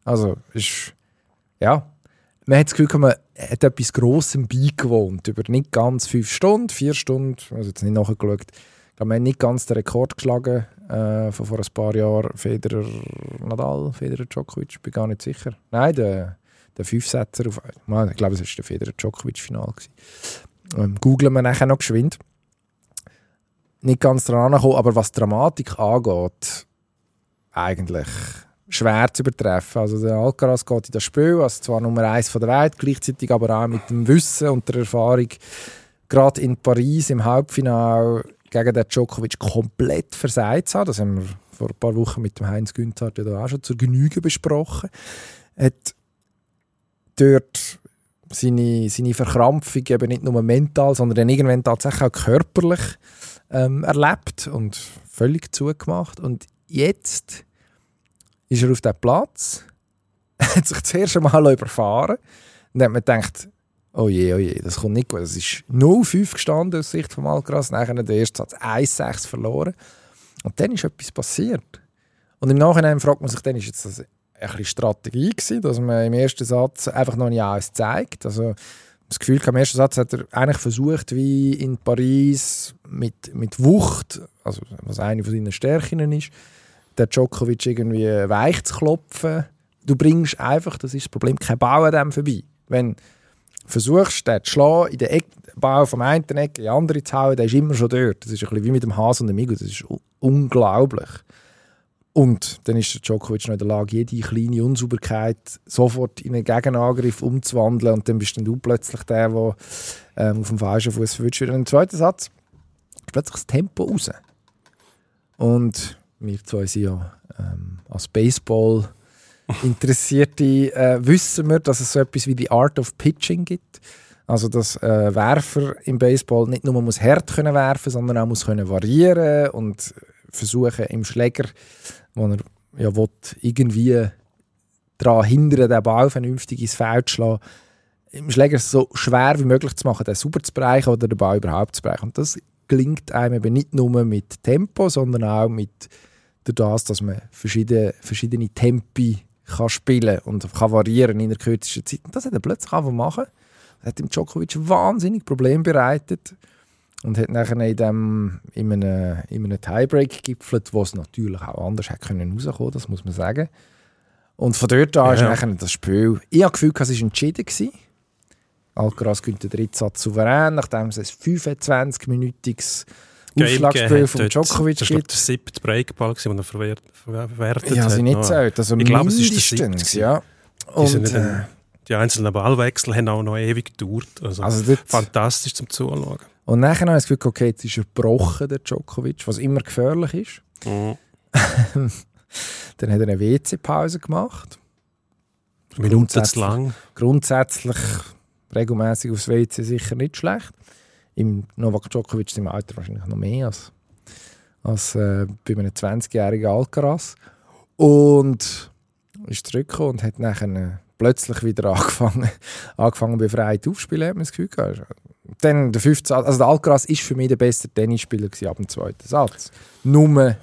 Also, ist, ja, man hat das Gefühl, man hat etwas Grossem beigewohnt. Über nicht ganz fünf Stunden, vier Stunden, also jetzt nicht nachgeschaut. Ich glaube, man hat nicht ganz den Rekord geschlagen äh, von vor ein paar Jahren. Federer, Nadal, Federer, Djokovic, bin gar nicht sicher. Nein, der, der Fünfsetzer, auf, ich glaube, es war der Federer-Djokovic-Final. Ähm, googlen wir nachher noch geschwind. Nicht ganz dran angekommen, aber was Dramatik angeht, eigentlich schwer zu übertreffen. Also der Alcaraz geht in das Spiel als zwar Nummer eins von der Welt, gleichzeitig aber auch mit dem Wissen und der Erfahrung, gerade in Paris im Halbfinale gegen den Djokovic komplett versagt zu haben. Das haben wir vor ein paar Wochen mit dem Heinz Günther ja auch schon zur Genüge besprochen. Hat dort seine, seine Verkrampfung eben nicht nur mental, sondern dann irgendwann tatsächlich auch körperlich ähm, erlebt und völlig zugemacht. Und jetzt ist er auf dem Platz, (laughs) hat sich zuerst einmal (laughs) überfahren und hat man gedacht, oh je, oh je, das kommt nicht gut. Es ist 0-5 gestanden aus Sicht von Alcaraz, nachher der erste Satz 1-6 verloren. Und dann ist etwas passiert. Und im Nachhinein fragt man sich dann, ist das ein bisschen Strategie gewesen, dass man im ersten Satz einfach noch nicht alles zeigt. Also das Gefühl, im ersten Satz hat er eigentlich versucht, wie in Paris mit, mit Wucht, also was eine von seinen Stärken ist, der Djokovic irgendwie weich zu klopfen. Du bringst einfach, das ist das Problem, kein an dem vorbei. Wenn du versuchst, den zu schlagen, in den Eck, Ball vom einen Eck in die andere zu hauen, der ist immer schon dort. Das ist ein bisschen wie mit dem Hase und dem Migo, das ist unglaublich. Und dann ist der Djokovic noch in der Lage, jede kleine Unsauberkeit sofort in einen Gegenangriff umzuwandeln. Und dann bist dann du plötzlich der, der ähm, auf dem falschen Fuß verwünscht wird. Und im zweiten Satz ist plötzlich das Tempo raus. Und wir zwei sind ja ähm, als Baseball Interessierte äh, wissen wir, dass es so etwas wie die Art of Pitching gibt. Also dass äh, Werfer im Baseball nicht nur muss hart können werfen, sondern auch muss können variieren und versuchen im Schläger, wo er ja will, irgendwie daran hindern, den Ball vernünftig ins Feld zu schlagen, im Schläger so schwer wie möglich zu machen, den sauber zu bereichen oder den Ball überhaupt zu bereichen. Und das gelingt einem eben nicht nur mit Tempo, sondern auch mit das, dass man verschiedene, verschiedene Tempi kann spielen und kann variieren in der kürzesten Zeit. Und das hat er plötzlich einfach machen. Das hat dem Djokovic wahnsinnig Probleme bereitet und hat nachher in, dem, in einem, in einem Tiebreak gipfelt, wo es natürlich auch anders hätte können rauskommen, das muss man sagen. Und von dort an ja. ist nachher das Spiel. Ich habe das Gefühl, es war entschieden. Gewesen. Alcaraz gewinnt den dritten Satz souverän, nachdem es ein 25-minütiges Aufschlagspiel von Djokovic gibt. Das war der siebte Breakball, den er verwertet, verwertet ja, hat. Ja, sie nicht zählt. Also ich glaube, es ist der siebte. Ja. Und, die, äh, die einzelnen Ballwechsel haben auch noch ewig gedauert. Also, also fantastisch zum Zuschauen. Und nachher habe ich das Gefühl, okay, jetzt ist er gebrochen, der Djokovic, was immer gefährlich ist. Mhm. (laughs) Dann hat er eine WC-Pause gemacht. Minuten zu lang. Grundsätzlich regelmäßig aufs WC sicher nicht schlecht im Novak Djokovic im Alter wahrscheinlich noch mehr als, als äh, bei einem 20-jährigen Alcaraz. Und ist zurückgekommen und hat nachher äh, plötzlich wieder (laughs) angefangen, angefangen befreit aufzuspielen, hat man das Gefühl gehabt. Dann der fünfte Satz, also der Alcaraz ist für mich der beste Tennisspieler ab dem zweiten Satz. Nur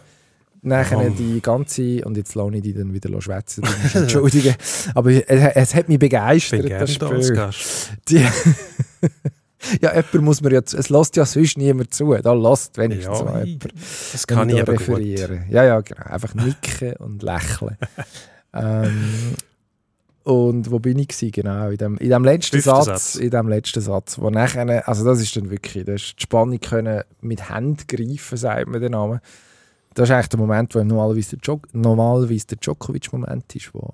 nachher oh. die ganze, und jetzt lasse ich die dann wieder schwätzen, (laughs) entschuldigen, aber es, es, hat mich begeistert, das Spiel. Die, (laughs) ja, jemand muss man ja, es lässt ja sonst niemand zu, da lässt wenigstens ja, jemand. Das kann ich aber referieren. Gut. Ja, ja, genau, einfach nicken und lächeln. (laughs) ähm, und wo bin ich gewesen? Genau, in dem, in dem letzten Satz, Satz, in dem letzten Satz, wo nachher, also das ist dann wirklich, das ist die Spannung können mit Händen greifen, sagt man den Namen. Das ist eigentlich der Moment, wo normalerweise der, Djok normalerweise der Djokovic-Moment ist, wo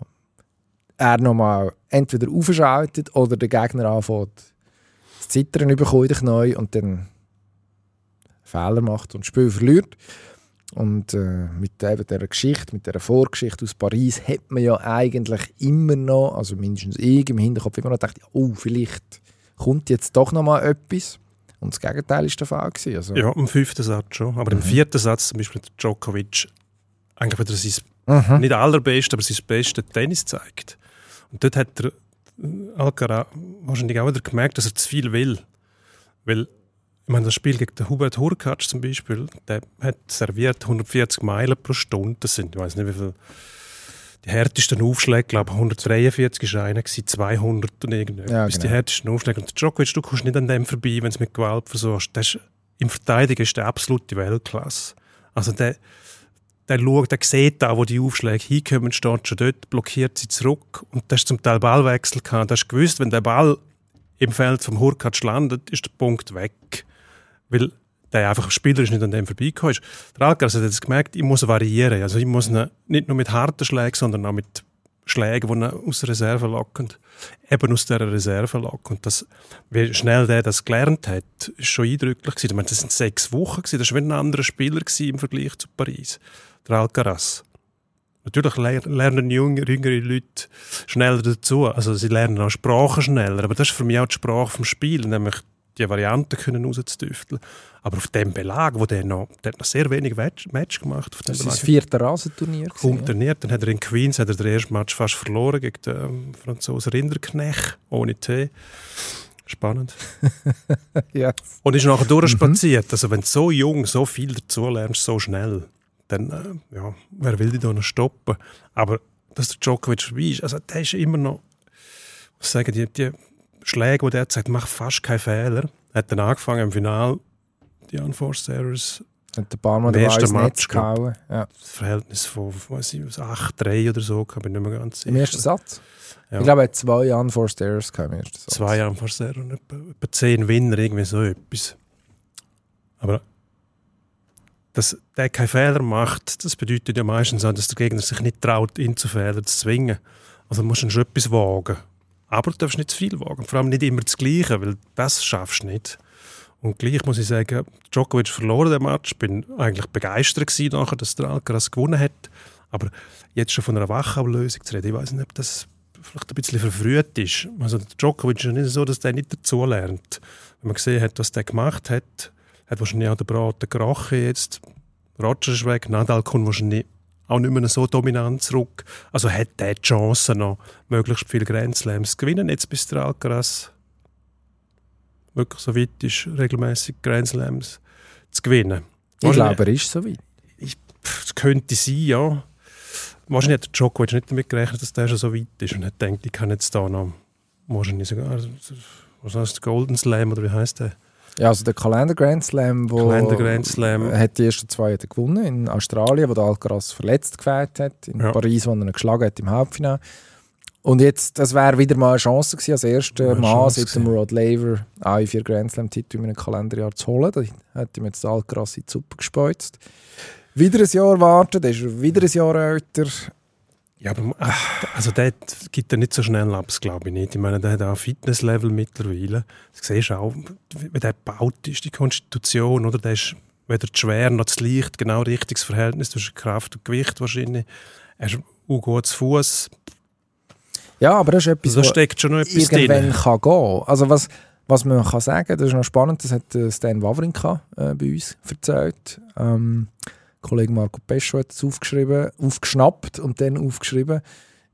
er nochmal entweder aufschaltet oder der Gegner anfängt das Zittern bekommt neu und dann Fehler macht und das Spiel verliert. Und äh, mit eben dieser Geschichte, mit dieser Vorgeschichte aus Paris, hat man ja eigentlich immer noch, also mindestens ich im Hinterkopf immer noch gedacht, oh, vielleicht kommt jetzt doch noch mal etwas. Und das Gegenteil war der Fall. Gewesen, also. Ja, im fünften Satz schon. Aber mhm. im vierten Satz zum Beispiel Djokovic eigentlich wieder sein, mhm. nicht allerbeste, aber sein bestes Tennis zeigt. Und dort hat er Alcaraz wahrscheinlich auch wieder gemerkt, dass er zu viel will. Weil, ich meine, das Spiel gegen den Hubert Hurkacz zum Beispiel, der hat serviert 140 Meilen pro Stunde. Das sind, ich weiß nicht, wie viel. Die härtesten Aufschläge, glaube ich, 143 war einer, 200 und irgendetwas. Ja, genau. Die härtesten Aufschläge. Und Djokovic, du kommst nicht an dem vorbei, wenn du mit Gewalt versuchst. ist, Im Verteidigen ist der absolute Weltklasse. Also der, der schaut, der sieht da, wo die Aufschläge hinkommen, steht schon dort, blockiert sie zurück. Und das ist zum Teil Ballwechsel gehabt. Du hast gewusst, wenn der Ball im Feld vom Hurkacz landet, ist der Punkt weg. Weil der einfach spielerisch nicht an dem vorbeigekommen ist. Der Alcaraz hat jetzt gemerkt, ich muss variieren. Also ich muss nicht nur mit harten Schlägen, sondern auch mit Schlägen, die ihn aus der Reserve locken. Eben aus dieser Reserve locken. Und das, wie schnell der das gelernt hat, ist schon eindrücklich gewesen. Ich meine, das sind sechs Wochen gewesen. Das war wie ein anderer Spieler im Vergleich zu Paris der Alcaraz. Natürlich lernen jüngere, jüngere Leute schneller dazu. Also sie lernen auch Sprachen schneller. Aber das ist für mich auch die Sprache vom Spiel, nämlich die Varianten können rauszutüfteln. Aber auf dem Belag, wo der noch, der hat noch sehr wenig Match, gemacht. Auf dem Das war Belag. das vierte Rasenturnier. trainiert. Dann hat er in Queens hat er den ersten Match fast verloren gegen den ähm, Franzosen Rinderknecht ohne Tee. Spannend. (laughs) ja. Und ist nachher durchspaziert. Also wenn du so jung so viel dazu lernst, so schnell, dann, äh, ja, wer will dich da noch stoppen? Aber dass der Djokovic vorbei ist, also der ist immer noch, was sagen die, die Schläge, die der hat gesagt, mach fast keinen Fehler. Hat dann angefangen im Finale, die Unforced Errors, Hat Mal Im den ersten ins Netz gehauen. Ja. das Verhältnis von, weiß ich, was, 8-3 oder so, kann ich nicht mehr ganz sicher. Im ersten Satz? Ja. Ich glaube, er hat zwei Unforced Errors gehabt im ersten Satz. Zwei Unforced Errors und etwa, etwa 10 Winner, irgendwie so etwas. Aber dass der keinen Fehler macht, das bedeutet ja meistens auch, dass der Gegner sich nicht traut, ihn zu Fehlern zu zwingen. Also musst du schon etwas wagen. Aber du darfst nicht zu viel wagen. Vor allem nicht immer das Gleiche, weil das schaffst du nicht. Und gleich muss ich sagen, Djokovic verloren den Match. Ich bin eigentlich begeistert gewesen nachher, dass der Alcaraz gewonnen hat. Aber jetzt schon von einer Wachablösung zu reden, ich weiß nicht, ob das vielleicht ein bisschen verfrüht ist. Also Djokovic ist nicht so, dass der nicht dazulernt. Wenn man gesehen hat, was der gemacht hat, hat wahrscheinlich auch der Braten gerochen jetzt. Roger ist weg, Nadal kommt wahrscheinlich auch nicht mehr so dominant zurück. Also hat der die Chance noch, möglichst viele Grand Slams zu gewinnen, jetzt bis der Alcaraz wirklich so weit ist, regelmäßig Grand Slams zu gewinnen. Ich glaube, er ist so weit. Es könnte sein, ja. Wahrscheinlich hat der Djokovic nicht damit gerechnet, dass der schon so weit ist und hat gedacht, ich kann jetzt da noch wahrscheinlich sogar, was heißt Golden Slam oder wie heißt der? Ja, also der Kalender Grand Slam, wo Kalender Grand Slam. hat die ersten zwei hat er gewonnen in Australien, wo der Alcaraz verletzt gefällt hat, in Ja. Paris, wo er ihn geschlagen hat im Halbfinale. Und jetzt, das wäre wieder mal eine Chance gewesen, als erster Mann seit dem Rod Laver alle vier Grand Slam-Titel in einem Kalenderjahr zu holen. Da hat ihm jetzt der Alcaraz in die Suppe gespeuzt. Wieder ein Jahr warten, dann ist er wieder ein Jahr älter. Ja, aber äh, also der gibt er nicht so schnell ab, glaube ich nicht. Ich meine, der hat auch ein Fitnesslevel mittlerweile. Das siehst du auch, wie der gebaut ist, die Konstitution, oder? Der ist weder zu schwer noch zu leicht, genau richtiges Verhältnis zwischen Kraft und Gewicht wahrscheinlich. Er ist auch gut zu Fuß. Ja, aber das ist etwas, Also da was steckt schon noch etwas irgendwann drin. kann gehen. Also was, was man kann sagen, das ist noch spannend, das hat äh, Stan Wawrinka äh, bei uns erzählt. Ähm, Kollege Marco Pescio hat es aufgeschrieben, aufgeschnappt und dann aufgeschrieben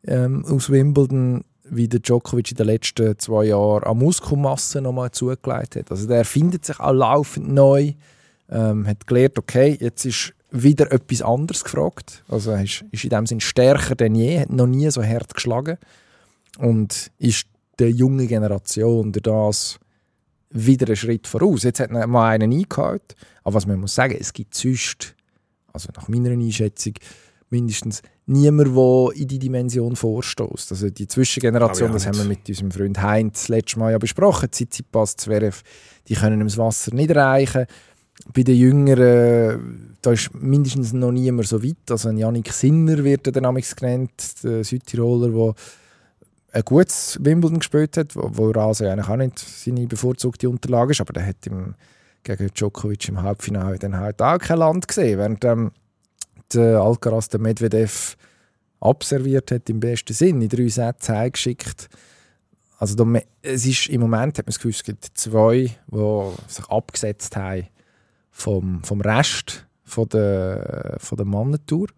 ähm, aus Wimbledon, wie der Djokovic in den letzten zwei Jahren an Muskelmasse nochmal zugelegt hat. Also der erfindet sich auch laufend neu, ähm, hat gelernt, okay, jetzt ist wieder etwas anderes gefragt. Also er ist, ist in dem Sinn stärker denn je, hat noch nie so hart geschlagen und ist der jungen Generation durch das wieder einen Schritt voraus. Jetzt hat mal einen eingehalten, aber was man muss sagen, es gibt sonst, also nach meiner Einschätzung, mindestens niemand, der in die Dimension vorstoßt. Also die Zwischengeneration, das haben wir mit unserem Freund Heinz das letzte Mal ja besprochen, Tsitsipas, Zverev, die können ihm das Wasser nicht erreichen. Bei den Jüngeren, da ist mindestens noch niemand so weit. Also ein Yannick Sinner wird er dann genannt, der Südtiroler, der ein gutes Wimbledon gespielt hat, wo, Rasen eigentlich auch nicht seine bevorzugte Unterlage ist, aber der hat im, gegen Djokovic im Halbfinale dann halt auch kein Land gesehen, während ähm, der Alcaraz den Medvedev abserviert hat im besten Sinn, in drei Sätzen heimgeschickt. Also da, es ist, im Moment hat man das Gefühl, es gibt zwei, die sich abgesetzt haben vom, vom Rest von der, von der Mannentour.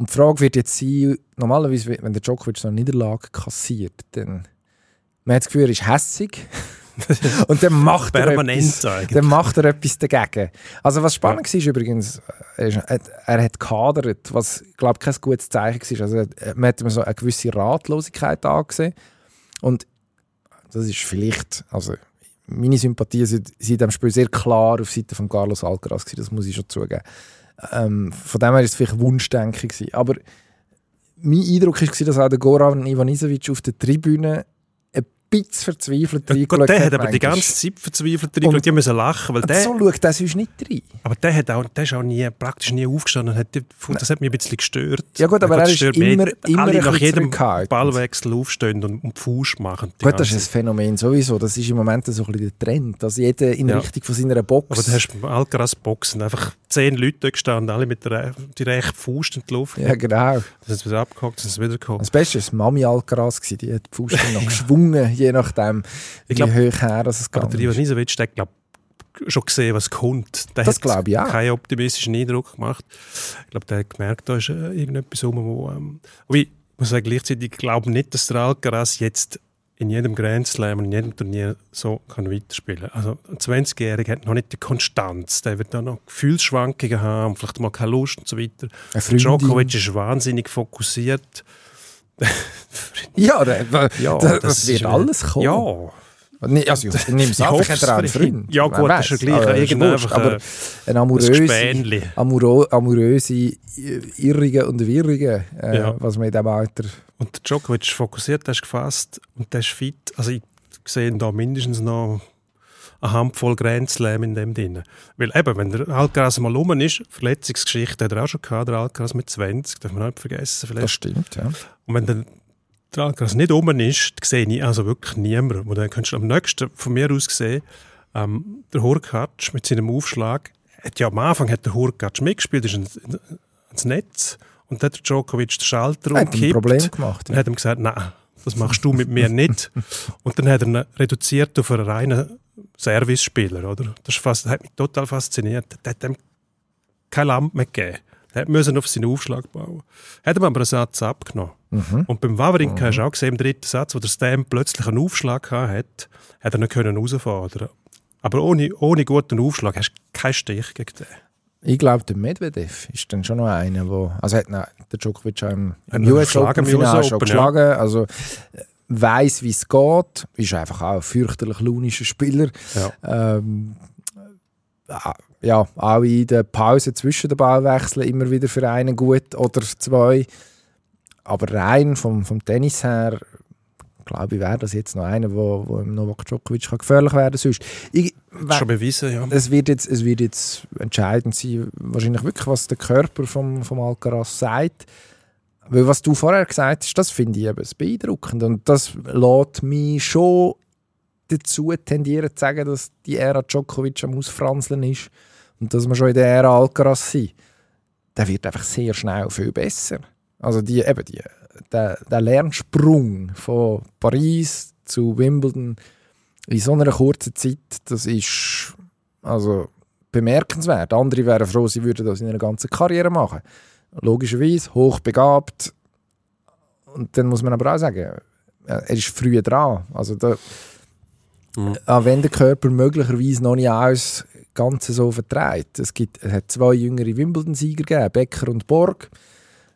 Und die Frage wird jetzt sein, normalerweise, wenn der Djokovic so eine Niederlage kassiert, dann man hat das Gefühl, er ist hässig (laughs) und dann macht er etwas. Eigentlich. Dann macht er etwas dagegen. Also was spannend war, ist übrigens, er, ist, er, er hat gehadert, was, glaube ich, kein gutes Zeichen war. Also, man hat ihm so eine gewisse Ratlosigkeit angesehen. Und das ist vielleicht, also meine Sympathien sind, sind in diesem Spiel sehr klar auf Seite von Carlos Alcaraz gewesen, das muss ich schon zugeben. Ähm, von dem her war es vielleicht Wunschdenken. Aber mein Eindruck war, dass auch der Goran Ivanisevic auf der Tribüne bisschen verzweifelt reingeschaut der hat aber die ganze Zeit verzweifelt Und- die müssen lachen, weil der, So schaut der sonst nicht rein. aber der, hat auch, der ist auch nie, praktisch nie aufgestanden. Hat, das hat mich ein bisschen gestört. Ja gut, aber er ist immer, immer Alle ein nach jedem. Ballwechsel aufstehen und, und Fuß machen. Gut, das ist ein Phänomen sowieso. Das ist im Moment so ein bisschen der Trend, dass jeder in Ja. Richtung von seiner Box... Aber du hast beim Alcaraz Boxen einfach zehn Leute gestanden, alle mit der, die rechten Faust in die Luft. Ja, genau. Dann sind sie wieder abgehakt, sind sie wieder gekommen. Das Beste war Mami Alcaraz, die hat die Faust noch (laughs) geschwungen, je nachdem, wie glaub, hoch her es Aber geht. der Ivanisevic, der glaube schon gesehen, was kommt. Der Das glaube ich auch. keinen optimistischen Eindruck gemacht. Ich glaube, der hat gemerkt, da ist äh, irgendetwas rum, wo... Ähm, aber ich muss sagen, gleichzeitig glaube nicht, dass der Alcaraz jetzt in jedem Grand Slam und in jedem Turnier so kann weiterspielen Also ein 20-Jähriger hat noch nicht die Konstanz. Der wird dann noch Gefühlsschwankungen haben, vielleicht mal keine Lust und so weiter. Djokovic ist wahnsinnig fokussiert. Ja, der, Ja, das, das wird ist, äh, alles kommen. Ja, Also, nehme es vielleicht hat er einen ihn. Freund. Ja, gut, das ist ja gleich. Aber, Irgendein einfach, aber äh, ein amoröse, amuro, amoröse, irrige und wirrige, äh, Ja. was man in diesem Alter... Und der Djokovic ist fokussiert, der ist gefasst und der ist fit. Also ich sehe da mindestens noch eine Handvoll Grand Slam in dem drin. Weil eben, wenn der Alcaraz mal rum ist, Verletzungsgeschichte hat er auch schon gehabt, der Alcaraz mit 20, darf man auch nicht vergessen. Das Vielleicht. stimmt, ja. Und wenn der, der Alcaraz nicht rum ist, sehe ich also wirklich niemanden. Und dann könntest du am nächsten von mir aus sehen, ähm, der Hurkacz mit seinem Aufschlag, hat ja am Anfang hat der Hurkacz mitgespielt, ist ins, ins Netz und dann hat Djokovic den Schalter Er hat ein umgekippt. Problem gemacht. Ja. hat er ihm gesagt, nein, das machst du mit mir nicht. (laughs) Und dann hat er ihn reduziert auf einen reinen Service-Spieler. Oder? Das, ist fast, das hat mich total fasziniert. Der hat ihm keine Lampe mehr gegeben. Er musste auf seinen Aufschlag bauen. Hat ihm aber einen Satz abgenommen. Mhm. Und beim Wawrinka hast du auch gesehen, im dritten Satz, wo der Stam plötzlich einen Aufschlag hatte, hat er ihn können herausfordern Aber ohne, ohne guten Aufschlag hast du keinen Stich gegen den. Ich glaube, der Medvedev ist dann schon noch einer, wo, also hat ihn der Djokovic im, im US geschlagen Open Finale schon Open, ja. geschlagen. Also weiß, wie es geht. Ist einfach auch ein fürchterlich launischer Spieler. Ja. Ähm, ja, auch in der Pause zwischen den Ballwechseln immer wieder für einen gut oder zwei. Aber rein vom, vom Tennis her, glaube ich, wäre das jetzt noch einer, wo, wo im Novak Djokovic kann gefährlich werden sonst. Ich, schon bewiesen, ja. es wird, jetzt, es wird jetzt entscheidend sein, wahrscheinlich wirklich, was der Körper vom, vom Alcaraz sagt. Weil was du vorher gesagt hast, das finde ich eben beeindruckend. Und das lässt mich schon dazu tendieren zu sagen, dass die Ära Djokovic am Ausfranzeln ist und dass wir schon in der Ära Alcaraz sind. Der wird einfach sehr schnell viel besser. Also die, eben die, der, der Lernsprung von Paris zu Wimbledon in so einer kurzen Zeit, das ist also bemerkenswert. Andere wären froh, sie würden das in einer ganzen Karriere machen. Logischerweise, hochbegabt. Und dann muss man aber auch sagen, er ist früh dran. Also da, Mhm. auch wenn der Körper möglicherweise noch nicht alles Ganze so vertreibt. Es, gibt, es hat zwei jüngere Wimbledon-Sieger gegeben, Becker und Borg.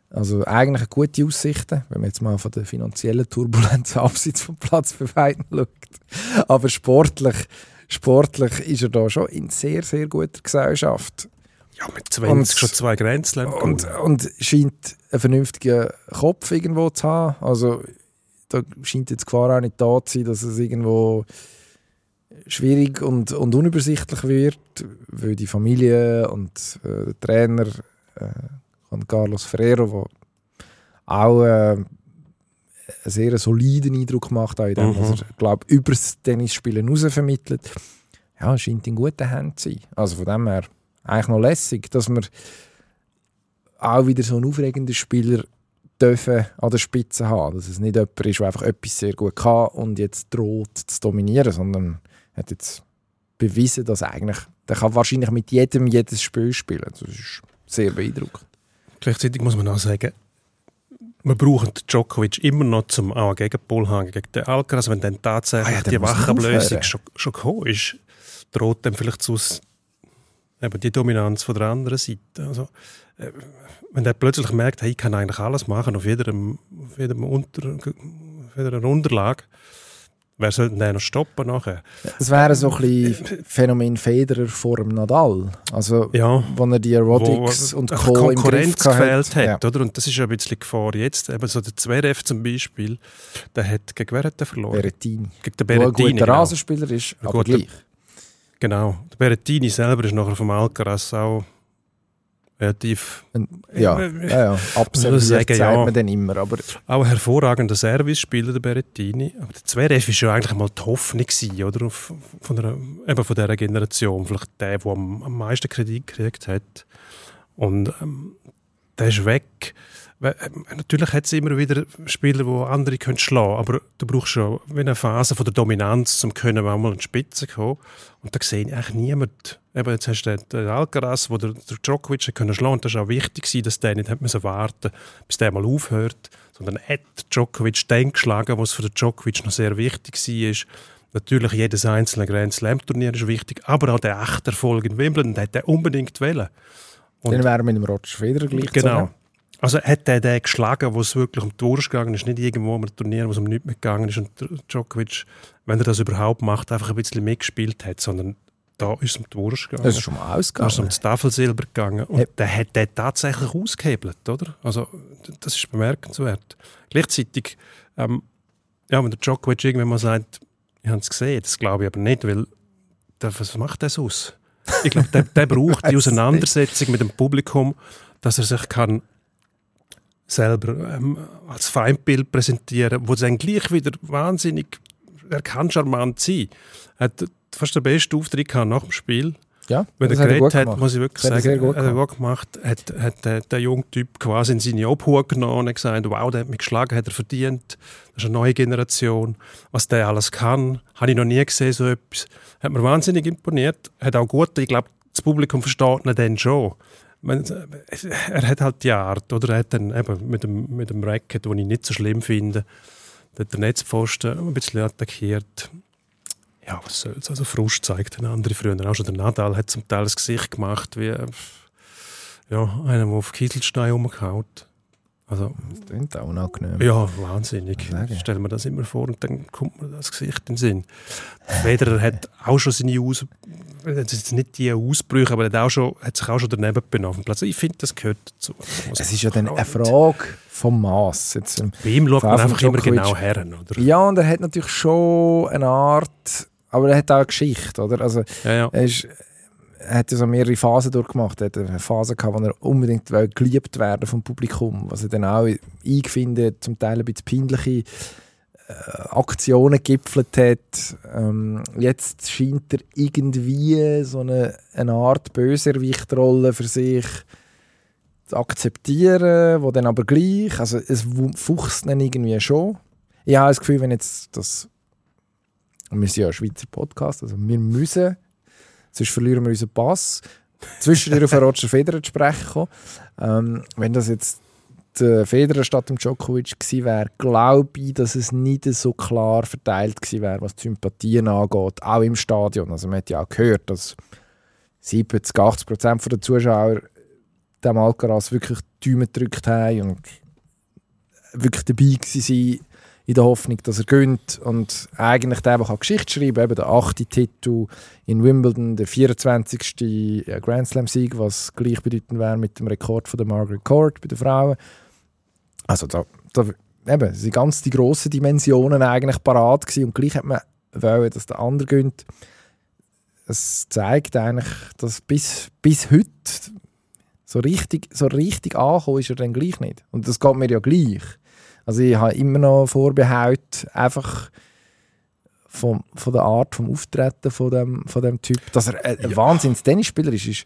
Also eigentlich eine gute Aussichten, wenn man jetzt mal von der finanziellen Turbulenz (laughs) abseits vom Platz für beiden schaut. Aber sportlich, sportlich ist er da schon in sehr, sehr guter Gesellschaft. Ja, mit 20 Und- schon zwei Grand Slam Und, und scheint einen vernünftigen Kopf irgendwo zu haben. Also da scheint jetzt die Gefahr auch nicht da zu sein, dass es irgendwo schwierig und, und unübersichtlich wird, weil die Familie und äh, der Trainer äh, von Carlos Ferrero, der auch äh, einen sehr soliden Eindruck macht, auch in dem, Mhm. was er, glaube über das Tennisspielen heraus vermittelt. Ja, scheint in guten Händen zu sein. Also von dem her eigentlich noch lässig, dass wir auch wieder so einen aufregenden Spieler dürfen an der Spitze haben. Dass es nicht jemand ist, der einfach etwas sehr gut kann und jetzt droht zu dominieren, sondern hat jetzt bewiesen, dass eigentlich, der kann wahrscheinlich mit jedem jedes Spiel spielen. Das ist sehr beeindruckend. Gleichzeitig muss man auch sagen, wir brauchen Djokovic immer noch zum auch einen Gegenpol haben gegen den Alcaraz. Wenn dann tatsächlich Ah ja, der die Wachablösung schon, schon gekommen ist, droht dann vielleicht zu eben die Dominanz von der anderen Seite. Also, äh, wenn der plötzlich merkt, hey, ich kann eigentlich alles machen auf jedem, auf jedem Unter, auf jeder Unterlage, wer soll denn den noch stoppen nachher? Das wäre so ein bisschen Phänomen Federer vor dem Nadal. Also, Ja. wo er die Aerotics wo und Co. Konkurrenz gefehlt hat, Ja. oder? Und das ist ja ein bisschen Gefahr jetzt. Eben so der Zverev zum Beispiel, der hat gegen wer hat der verloren? Berrettini. Gegen den Der ein Berrettini. guter Genau. Rasenspieler ist, Ein aber guter- gleich. Genau. Der Berrettini selber ist nachher vom Alcaraz auch relativ Ja, Äh, ja, ja. absolut. sagen, sagt ja. man dann immer. Aber auch ein hervorragender Service-Spieler, der Berettini. Aber der Zverev war ja eigentlich mal die Hoffnung, gewesen, oder? Von, der, eben von dieser Generation. Vielleicht der, der am, am meisten Kredit gekriegt hat. Und ähm, der ist weg. Ähm, Natürlich hat es immer wieder Spieler, die andere können schlagen aber du brauchst schon wie eine Phase von der Dominanz, um können auch mal an die Spitze kommen. Und da sehe ich eigentlich niemand. Eben, jetzt hast du den, Alcaraz, wo der, der Djokovic können schlagen und das war auch wichtig, dass der nicht hat müssen warten bis der mal aufhört, sondern hat Djokovic den geschlagen, was für den Djokovic noch sehr wichtig war. Natürlich, jedes einzelne Grand Slam-Turnier ist wichtig, aber auch der echte Erfolg in Wimbledon, den hat er unbedingt. Und- dann wären wir mit dem Roger Federer gleich Genau. Also hat er den geschlagen, wo es wirklich um die Wurst gegangen ist, nicht irgendwo ein Turnier, wo es um nichts mehr gegangen ist und Djokovic, wenn er das überhaupt macht, einfach ein bisschen mitgespielt hat, sondern da ist es um die Wurst gegangen. Das ist schon mal Da ist es um ausgegangen. das Tafelsilber gegangen und Ja. der hat den tatsächlich ausgehebelt, oder? Also das ist bemerkenswert. Gleichzeitig, ähm, ja, wenn der Djokovic irgendwann mal sagt, ich habe es gesehen, das glaube ich aber nicht, weil der, was macht das aus? Ich glaube, der, der braucht die (laughs) Auseinandersetzung mit dem Publikum, dass er sich kann selber ähm, als Feindbild präsentieren, wo dann gleich wieder wahnsinnig, er kann charmant sein. Er hat fast den besten Auftritt gehabt nach dem Spiel. Ja, Wenn er hat er geredet hat, gemacht. muss ich wirklich Das hat er sagen, hat er gut gemacht. Hat, hat der, der junge Typ quasi in seine Obhut genommen und gesagt, wow, der hat mich geschlagen, hat er verdient. Das ist eine neue Generation. Was der alles kann, habe ich noch nie gesehen, so etwas. Hat mir wahnsinnig imponiert. Hat auch gut, ich glaube, das Publikum versteht ihn dann schon. Man, er hat halt die Art, oder? Er hat dann eben mit dem, mit dem Racket, den ich nicht so schlimm finde, den Netzpfosten ein bisschen attackiert. Ja, was soll's? Also Frust zeigt den andere früher auch schon. Der Nadal hat zum Teil das Gesicht gemacht wie äh, ja, einer, der auf Kieselstein rumgehaut. Also, Das klingt auch unangenehm. ja, wahnsinnig. Sagen. Ich stelle mir das immer vor und dann kommt mir das Gesicht in den Sinn. Federer hat auch schon seine Aus... Das ist nicht die Ausbrüche, aber er hat, auch schon, hat sich auch schon daneben benommen auf dem Platz. Ich finde, das gehört dazu. Das Es ist ja dann eine Frage vom Maß. Jetzt, ähm, Bei ihm schaut man einfach immer genau her. Oder? ja, und er hat natürlich schon eine Art, aber er hat auch eine Geschichte, oder? Also, Ja, ja. er, ist, hat ja so mehrere Phasen durchgemacht. Er hat eine Phase gehabt, wo er unbedingt geliebt werden vom Publikum, was er dann auch eingefindet, zum Teil ein bisschen peinliche äh, Aktionen gipfelt hat. Ähm, jetzt scheint er irgendwie so eine, eine Art Bösewichtrolle für sich zu akzeptieren, wo dann aber gleich, also es fuchst ihn irgendwie schon. Ich habe das Gefühl, wenn jetzt das, wir sind ja ein Schweizer Podcast, also wir müssen, sonst verlieren wir unseren Pass, zwischendurch auf Roger Federer zu sprechen. Ähm, wenn das jetzt der Federer statt dem Djokovic gewesen wäre, glaube ich, dass es nicht so klar verteilt gewesen wäre, was die Sympathien angeht, auch im Stadion. Also man hat ja auch gehört, dass 70, 80 Prozent der Zuschauer dem Alcaraz wirklich die Daumen gedrückt haben und wirklich dabei waren in der Hoffnung, dass er gönnt und eigentlich der, der Geschichte schreiben kann, eben der achte Titel in Wimbledon, der 24. Grand Slam Sieg, was gleichbedeutend wäre mit dem Rekord von der Margaret Court bei den Frauen. Also da, da eben, sind ganz die grossen Dimensionen eigentlich parat gewesen und gleich hat man wollen, dass der andere gönnt. Es zeigt eigentlich, dass bis, bis heute so richtig, so richtig angekommen ist er dann gleich nicht. Und das geht mir ja gleich. Also ich habe immer noch Vorbehalt, einfach von, von der Art vom Auftreten von dem, von dem Typ. Dass er ein Ja. Wahnsinns-Tennisspieler ist, ist,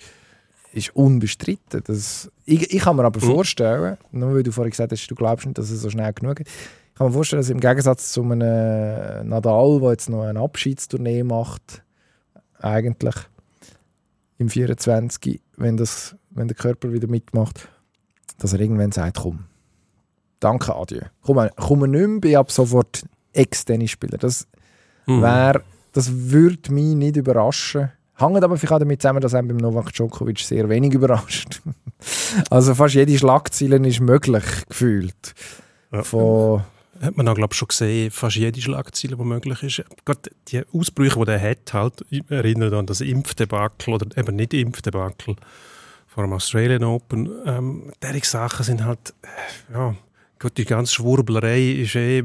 ist unbestritten. Das, ich, ich kann mir aber Mhm. vorstellen, nur weil du vorhin gesagt hast, du glaubst nicht, dass es so schnell genug ist, ich kann mir vorstellen, dass im Gegensatz zu einem Nadal, der jetzt noch ein Abschiedstournee macht, eigentlich im 24, wenn, das, wenn der Körper wieder mitmacht, dass er irgendwann sagt, komm, danke, adieu. Komm, komm nicht mehr, bin ab sofort Ex-Tennisspieler. Das, Mhm. wär, das würde mich nicht überraschen. Hängt aber vielleicht auch damit zusammen, dass einem beim Novak Djokovic sehr wenig überrascht. (laughs) also fast jede Schlagzeile ist möglich, gefühlt. Ja. Von, hat man auch, glaube schon gesehen, fast jede Schlagzeile, die möglich ist. Gerade die Ausbrüche, die er hat, halt, ich erinnere an das Impfdebakel oder eben nicht Impfdebakel vor dem Australian Open. Ähm, diese Sachen sind halt, äh, ja, gut, die ganze Schwurblerei ist eh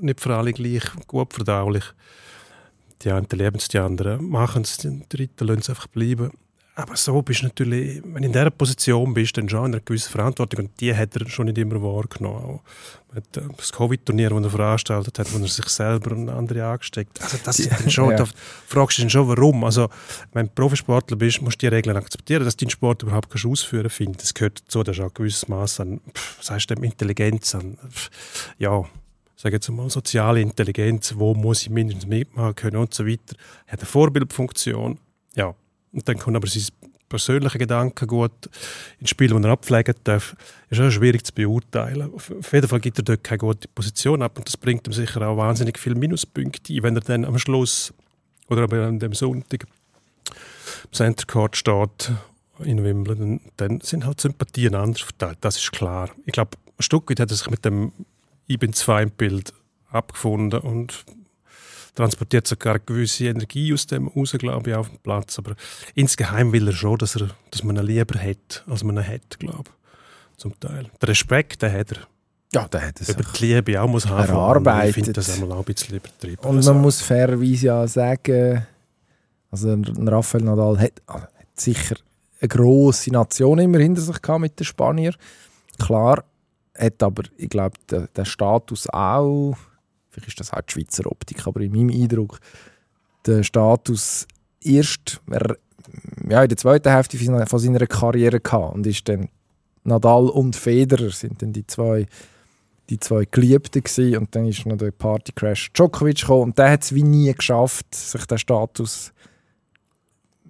nicht für alle gleich gut verdaulich. Die einen leben es, die anderen machen es, die dritten lassen es einfach bleiben. Aber so bist du natürlich, wenn du in dieser Position bist, dann schon in einer gewissen Verantwortung und die hat er schon nicht immer wahrgenommen. Äh, das Covid-Turnier, das er veranstaltet hat, wo er sich selber und andere angesteckt Also das ist dann schon, ja. da fragst du dich schon, warum. Also, wenn du Profisportler bist, musst du die Regeln akzeptieren, dass du deinen Sport überhaupt kannst ausführen kannst. Das gehört dazu, das ist auch ein gewisses Maß an, was heißt denn, Intelligenz, an, ja, sage jetzt mal, soziale Intelligenz, wo muss ich mindestens mitmachen können und so weiter. Er hat eine Vorbildfunktion, ja. Und dann kommt aber sein persönlicher Gedanken gut ins Spiel, das er abpflegen darf, ist auch schwierig zu beurteilen. Auf jeden Fall gibt er dort keine gute Position ab und das bringt ihm sicher auch wahnsinnig viele Minuspunkte ein, wenn er dann am Schluss oder aber an dem Sonntag im Center Court steht in Wimbledon, dann sind halt Sympathien anders verteilt, das ist klar. Ich glaube, ein Stück weit hat er sich mit dem Ich bin zwei Bild abgefunden und transportiert sogar gewisse Energie aus dem raus, glaube ich, auf dem Platz. Aber insgeheim will er schon, dass, er, dass man ihn lieber hat, als man ihn hat, glaube ich. Zum Teil. Der Respekt, den hat er. Ja, der hat es. Über die Liebe auch muss haben. Erarbeitet. Ich finde das einmal auch ein bisschen übertrieben. Und man also. muss fairerweise ja sagen, also Rafael Nadal hat, also hat sicher eine grosse Nation immer hinter sich gehabt mit den Spaniern. Klar, hat aber, ich glaube, der, der Status auch vielleicht ist das auch die Schweizer Optik, aber in meinem Eindruck, der Status erst ja, in der zweiten Hälfte von seiner Karriere gehabt und ist dann Nadal und Federer sind dann die zwei die zwei Geliebten gewesen. und dann ist noch der Partycrash Djokovic gekommen und der hat es wie nie geschafft, sich den Status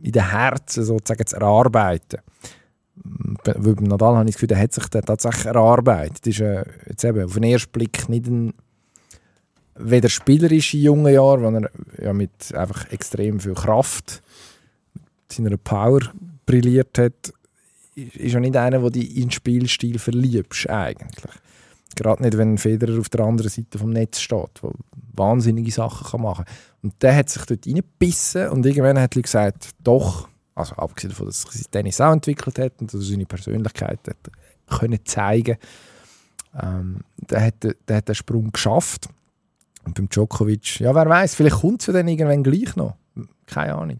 in den Herzen sozusagen zu erarbeiten. Weil beim Nadal habe ich das Gefühl, der hat sich den tatsächlich erarbeitet. Das ist äh, jetzt eben auf den ersten Blick nicht ein weder spielerisch in jungen Jahren, weil er ja mit einfach extrem viel Kraft, seiner Power brilliert hat, ist er nicht einer, der dich in den Spielstil verliebst eigentlich. Gerade nicht, wenn ein Federer auf der anderen Seite vom Netz steht, der wahnsinnige Sachen kann machen kann. Und der hat sich dort reingebissen und irgendwann hat er gesagt, doch, also abgesehen davon, dass er sich Tennis auch entwickelt hat und dass er seine Persönlichkeit hat können zeigen ähm, der, hat, der hat den Sprung geschafft. Und beim Djokovic, ja, wer weiß, vielleicht kommt es ja dann irgendwann gleich noch. Keine Ahnung.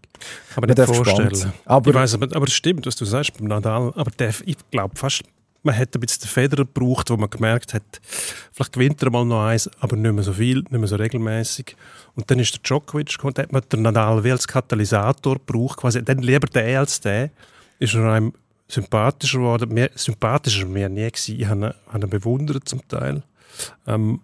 Aber nicht vorstellen. Aber, ich weiss, aber, aber es stimmt, was du sagst beim Nadal. Aber der, ich glaube fast, man hätte ein bisschen den Federer gebraucht, wo man gemerkt hat, vielleicht gewinnt er mal noch eins, aber nicht mehr so viel, nicht mehr so regelmäßig. Und dann ist der Djokovic gekommen, hat man den Nadal wie als Katalysator gebraucht, quasi, dann lieber der als der, ist er einem sympathischer geworden, mehr, sympathischer mehr nie gewesen. Ich habe ihn, habe ihn bewundert zum Teil. Ähm,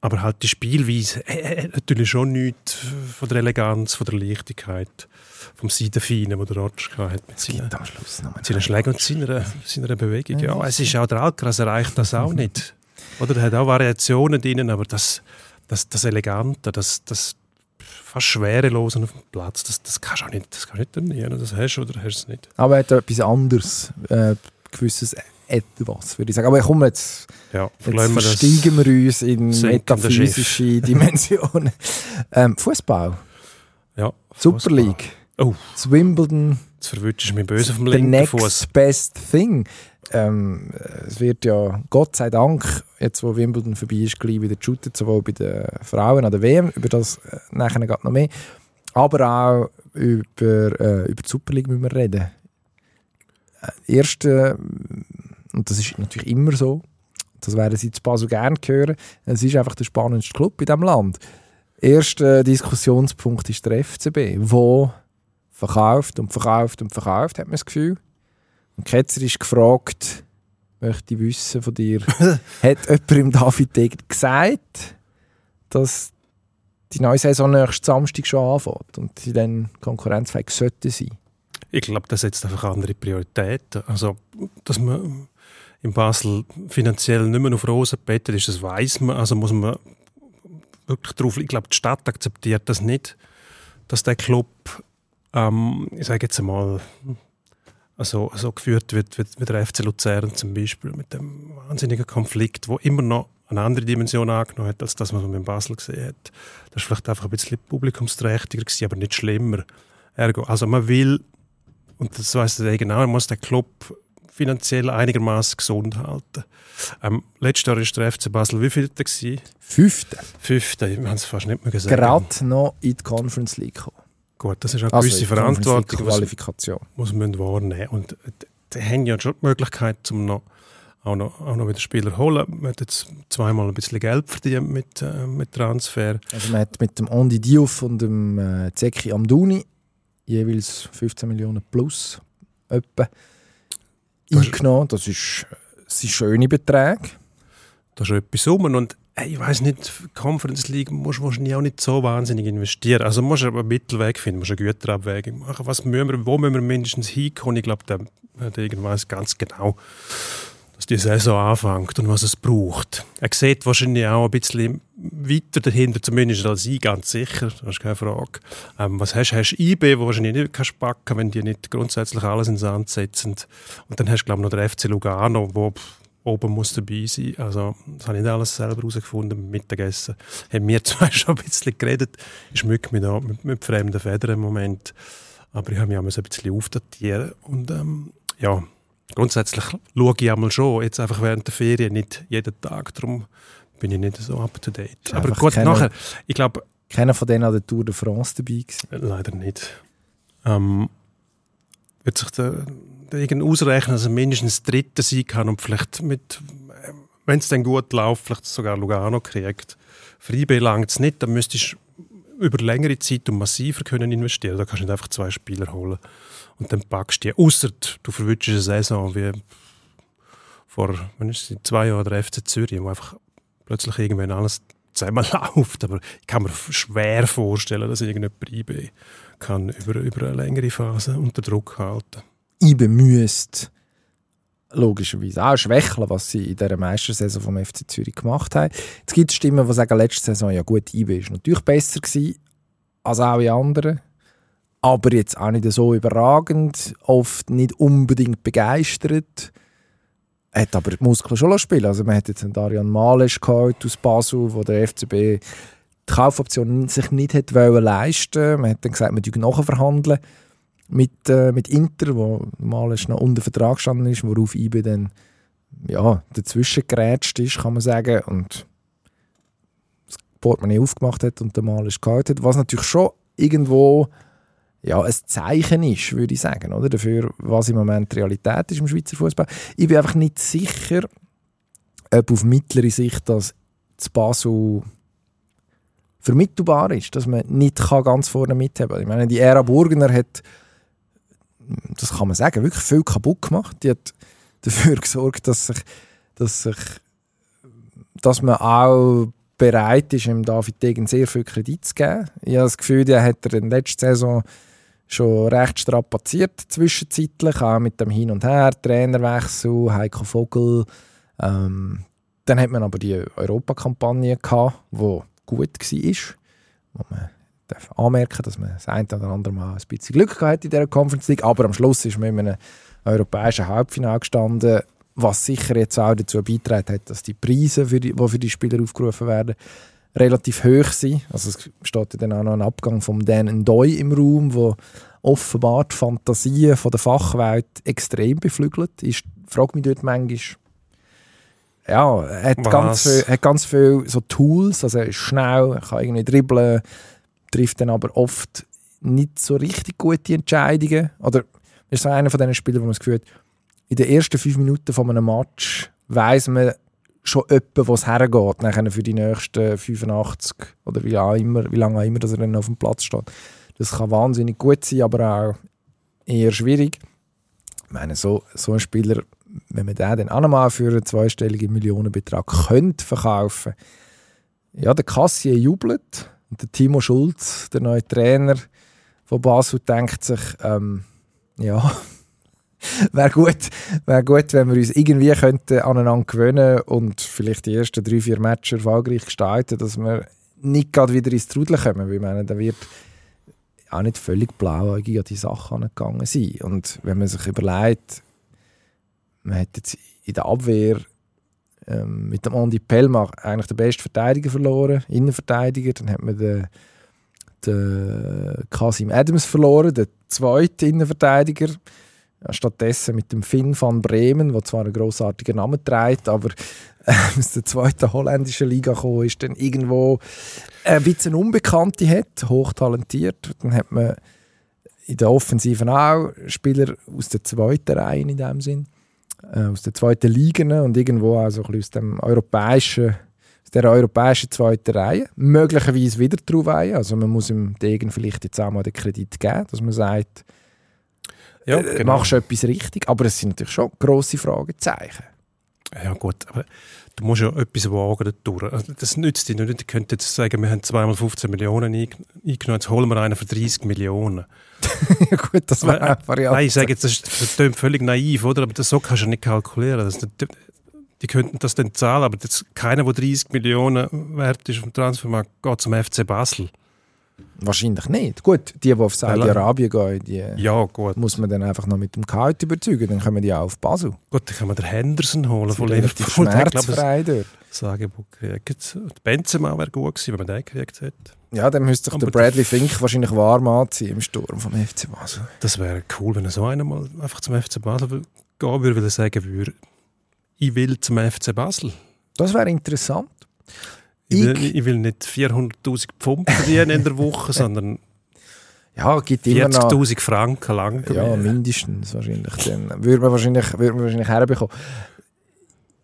aber halt die Spielweise äh, natürlich schon nichts von der Eleganz, von der Leichtigkeit, vom Seidenfeinen, wo der Rotsch hat mit seinen, am Schluss mit seinen Schlägen und seiner, seiner Bewegung. Ja, es ist auch der Alcaraz erreicht das auch nicht. Oder er hat auch Variationen drin, aber das, das, das Elegante, das, das fast Schwerelose auf dem Platz, das, das kannst du auch nicht, das kannst du nicht trainieren. Das hast du oder hast du es nicht. Aber er hat etwas anderes, äh, gewisses etwas, würde ich sagen. Aber komm, jetzt, ja, jetzt versteigen wir, wir uns in metaphysische Dimensionen. (laughs) ähm, Fußball. Ja, Super League. Oh. Das Wimbledon. Jetzt verwünscht mich böse vom linken Fuß. best thing. Ähm, es wird ja, Gott sei Dank, jetzt wo Wimbledon vorbei ist, gleich wieder geshootet, sowohl bei den Frauen an der WM, über das äh, nachher geht noch mehr, aber auch über, äh, über die Super League müssen wir reden. Äh, erste und das ist natürlich immer so, das werden Sie zu Basel gerne hören, es ist einfach der spannendste Club in diesem Land. Erster Diskussionspunkt ist der FCB, wo verkauft und verkauft und verkauft, hat man das Gefühl. Und Ketzer ist gefragt, möchte ich wissen von dir, (laughs) hat jemand im David Degen gesagt, dass die neue Saison nächsten Samstag schon anfängt und sie dann konkurrenzfähig sollten sein? Ich glaube, das setzt einfach andere Prioritäten. Also, dass man in Basel finanziell nicht mehr auf Rosen bettet ist, das weiß man. Also muss man wirklich drauf. Ich glaube, die Stadt akzeptiert das nicht, dass der Club, ähm, ich sage jetzt einmal, also, so geführt wird wie, wie der FC Luzern zum Beispiel, mit dem wahnsinnigen Konflikt, wo immer noch eine andere Dimension angenommen hat, als das, was man in Basel gesehen hat. Das war vielleicht einfach ein bisschen publikumsträchtiger, gewesen, aber nicht schlimmer. Ergo, also man will, und das weiß der genau, man muss den Club finanziell einigermaßen gesund halten. Ähm, letztes Jahr war der FC Basel wie viel Fünfte. Fünfte, wir haben es fast nicht mehr gesagt. Gerade noch in die Conference League gekommen. Gut, das ist eine gewisse Conference League Verantwortung, was Qualifikation. muss man wahrnehmen. Und äh, die haben ja schon die Möglichkeit, um noch, auch, noch, auch noch wieder Spieler zu holen. Man hat jetzt zweimal ein bisschen Geld verdient mit, äh, mit Transfer. Also man hat mit dem Andy Diouf und dem äh, Zeki Amdouni jeweils 15 Millionen plus etwa Das eingenommen. Das ist, das sind schöne Beträge. Da ist etwas rum. Und ich weiß nicht, Conference League musst du wahrscheinlich auch nicht so wahnsinnig investieren. Also musst du einen Mittelweg finden, musst eine Güterabwägung machen. Was müssen wir, wo müssen wir mindestens hinkommen? Ich glaube, der, der weiß ganz genau, die Saison anfängt und was es braucht. Er sieht wahrscheinlich auch ein bisschen weiter dahinter, zumindest als ich, ganz sicher. Das ist keine Frage. Ähm, was hast du? Hast du IB, wo wahrscheinlich nicht kannst packen wenn die nicht grundsätzlich alles ins Sand setzen. Und dann hast du, glaube ich, noch den FC Lugano, wo oben muss dabei sein. Also, das habe ich nicht alles selber herausgefunden Mittagessen. Haben wir (laughs) zwar schon ein bisschen geredet. Ich schmücke mich da mit, mit fremden Federn im Moment. Aber ich habe mich auch ein bisschen aufdatieren. Und ähm, ja, grundsätzlich schaue ich einmal schon, jetzt einfach während der Ferien, nicht jeden Tag. Darum bin ich nicht so up to date. Aber gut, keine- nachher, ich glaube, Keiner von denen an der Tour de France dabei gewesen. Leider nicht. Ähm, wird sich der, der irgend ausrechnen, dass er mindestens Dritter sein kann und vielleicht mit, wenn es dann gut läuft, vielleicht sogar Lugano kriegt. Für IB langt es nicht, dann müsstest du über längere Zeit und massiver können investieren. Da kannst du nicht einfach zwei Spieler holen und dann packst du die. Ausser du verwünschst eine Saison wie vor wann ist es, zwei Jahren der FC Zürich, wo einfach plötzlich irgendwann alles zusammen läuft. Aber ich kann mir schwer vorstellen, dass irgendjemand IB kann über, über eine längere Phase unter Druck halten. IBE müsste logischerweise auch schwächeln, was sie in dieser Meistersaison vom FC Zürich gemacht haben. Es gibt Stimmen, die sagen, letzte Saison, ja gut, IBE ist natürlich besser gewesen als alle anderen, aber jetzt auch nicht so überragend, oft nicht unbedingt begeistert. Hat aber die Muskeln schon spielen Also man hat jetzt einen Darian Malesch gehabt aus Basel, wo der FCB die Kaufoption sich nicht hat leisten Man hat dann gesagt, man verhandeln nachverhandeln mit, äh, mit Inter, wo Malesch noch unter Vertrag gestanden ist, worauf IBE dann ja, dazwischen gerätscht ist, kann man sagen. Und das Portemonnaie aufgemacht hat und der Malesch gehalten hat. Was natürlich schon irgendwo ja, ein Zeichen ist, würde ich sagen, oder? dafür, was im Moment Realität ist im Schweizer Fußball. Ich bin einfach nicht sicher, ob auf mittlere Sicht das zu Basel vermittelbar ist, dass man nicht kann ganz vorne mithaben kann. Ich meine, die Ära Burgener hat, das kann man sagen, wirklich viel kaputt gemacht. Die hat dafür (laughs) gesorgt, dass sich, dass sich, dass man auch bereit ist, dem David Degen sehr viel Kredit zu geben. Ich habe das Gefühl, der hat er in der letzten Saison schon recht strapaziert zwischenzeitlich, auch mit dem Hin und Her, Trainerwechsel, Heiko Vogel. Ähm, dann hat man aber die Europakampagne gehabt, die gut war, wo man darf anmerken, dass man das eine oder andere Mal ein bisschen Glück gehabt hat in dieser Conference League, aber am Schluss ist man in einem europäischen Halbfinale gestanden, was sicher jetzt auch dazu beitragen hat, dass die Preise, für die, die für die Spieler aufgerufen werden, relativ hoch sind. Also es steht ja dann auch noch ein Abgang von Dan Ndoy im Raum, wo offenbar die Fantasien von der Fachwelt extrem beflügelt. Ich frage mich dort manchmal, ja, er hat Was? ganz, viel, hat ganz viel so Tools, also er ist schnell, er kann irgendwie dribbeln, trifft dann aber oft nicht so richtig gute Entscheidungen. Oder ist so einer von diesen Spielern, wo man das Gefühl hat, in den ersten fünf Minuten von einem Match weiß man schon etwa, wo es hergeht, nachher für die nächsten 85 oder wie, auch immer, wie lange auch immer dass er dann auf dem Platz steht. Das kann wahnsinnig gut sein, aber auch eher schwierig. Ich meine, so, so ein Spieler, wenn man den dann auch nochmal für einen zweistelligen Millionenbetrag könnte verkaufen ja, der Kassier jubelt und der Timo Schulz, der neue Trainer von Basel, denkt sich, ähm, ja, (laughs) wäre gut, wär gut, wenn wir uns irgendwie könnten aneinander gewöhnen und vielleicht die ersten drei, vier Matches erfolgreich gestalten, dass wir nicht gerade wieder ins Trudeln kommen, weil meine, da wird auch nicht völlig blauäugig an die Sache angegangen sein. Und wenn man sich überlegt, man hat jetzt in der Abwehr ähm, mit dem Andi Pellmach eigentlich den besten Verteidiger verloren, Innenverteidiger, dann hat man den, den Kasim Adams verloren, den zweiten Innenverteidiger, stattdessen mit dem Finn van Bremen, der zwar einen grossartigen Namen trägt, aber aus der zweiten holländischen Liga gekommen ist, dann irgendwo ein bisschen Unbekannte hat, hochtalentiert. Dann hat man in der Offensiven auch Spieler aus der zweiten Reihe in dem Sinn, äh, aus der zweiten Liga und irgendwo auch so ein bisschen aus dem europäischen der europäischen zweiten Reihe, möglicherweise wieder drauf. Also man muss ihm Degen vielleicht jetzt auch mal den Kredit geben, dass man sagt, Ja, äh, machst du etwas richtig. Aber es sind natürlich schon grosse Fragezeichen. Ja gut, aber du musst ja etwas wagen dadurch. Also Das nützt dir nicht. Die könnten jetzt sagen, wir haben zweimal 15 Millionen eing- eingenommen, jetzt holen wir einen für 30 Millionen. (laughs) ja gut, das wäre eine Variante. Nein, ich sage jetzt, das, ist- das klingt völlig naiv, oder? Aber das so kannst du nicht kalkulieren. Das, die, die könnten das dann zahlen, aber das, keiner, der 30 Millionen wert ist vom Transfermarkt, geht zum FC Basel. Wahrscheinlich nicht. Gut, die, die auf Saudi-Arabien gehen, die Ja, gut. muss man dann einfach noch mit dem Gehalt überzeugen. Dann kommen die auch auf Basel. Gut, dann kann man den Henderson holen von Liverpool. (laughs) Schmerzfrei dort. das Angebot Benzema wäre gut gewesen, wenn man den gekriegt hätte. Ja, dann müsste sich der Bradley Fink wahrscheinlich warm anziehen im Sturm vom FC Basel. Das wäre cool, wenn er so einer mal einfach zum FC Basel gehen würde, weil er sagen würde, ich will zum FC Basel. Das wäre interessant. Ich will, Ich- ich will nicht 400'000 Pfund verdienen in der Woche, (laughs) sondern Ja, gibt immer noch... 40'000 Franken lang. Ja, mindestens wahrscheinlich. Dann würde man wahrscheinlich, würde man wahrscheinlich herbekommen.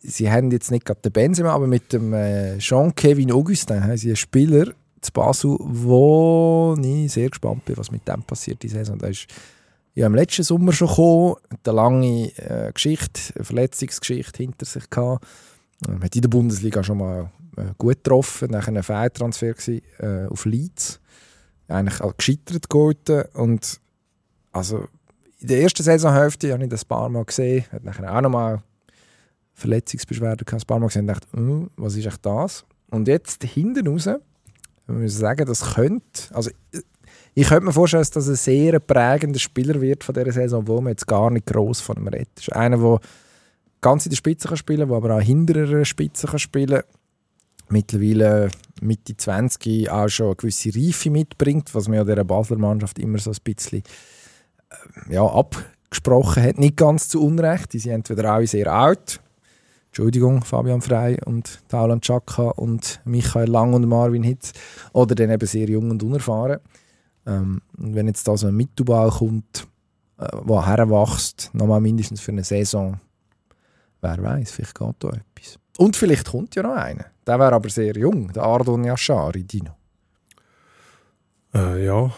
Sie haben jetzt nicht gerade den Benzema, aber mit dem äh, Jean-Kevin Augustin haben sie einen Spieler zu Basel, wo ich sehr gespannt bin, was mit dem passiert die Saison. Der ist ja im letzten Sommer schon gekommen, eine lange äh, Geschichte, eine Verletzungsgeschichte hinter sich gehabt. Ähm, hat in der Bundesliga schon mal gut getroffen, nachher ein Fehltransfer gewesen, äh, auf Leeds. Eigentlich auch gescheitert Golden und also in der ersten Saisonhälfte habe ich das ein paar Mal gesehen, hat nachher auch nochmal Verletzungsbeschwerden gehabt, ein paar Mal gesehen und dachte, «Hm, was ist echt das? Und jetzt hinten raus, wir müssen sagen, das könnte, also ich könnte mir vorstellen, dass das ein sehr prägender Spieler wird von dieser Saison, wo man jetzt gar nicht gross von ihm redet. Das ist einer, der ganz in der Spitze kann spielen kann, der aber auch hinter einer Spitze kann spielen Mittlerweile Mitte 20 auch schon eine gewisse Reife mitbringt, was man ja dieser Basler Mannschaft immer so ein bisschen äh, ja, abgesprochen hat. Nicht ganz zu Unrecht. Die sind entweder alle sehr alt. Entschuldigung, Fabian Frey und Tauland Chaka und Michael Lang und Marvin Hitz. Oder dann eben sehr jung und unerfahren. Ähm, und wenn jetzt da so ein Mittelbau kommt, äh, der heranwächst, nochmal mindestens für eine Saison, wer weiß, vielleicht geht da etwas. Und vielleicht kommt ja noch einer. Der wäre aber sehr jung, der Ardon Yashari, Dino. Äh, ja.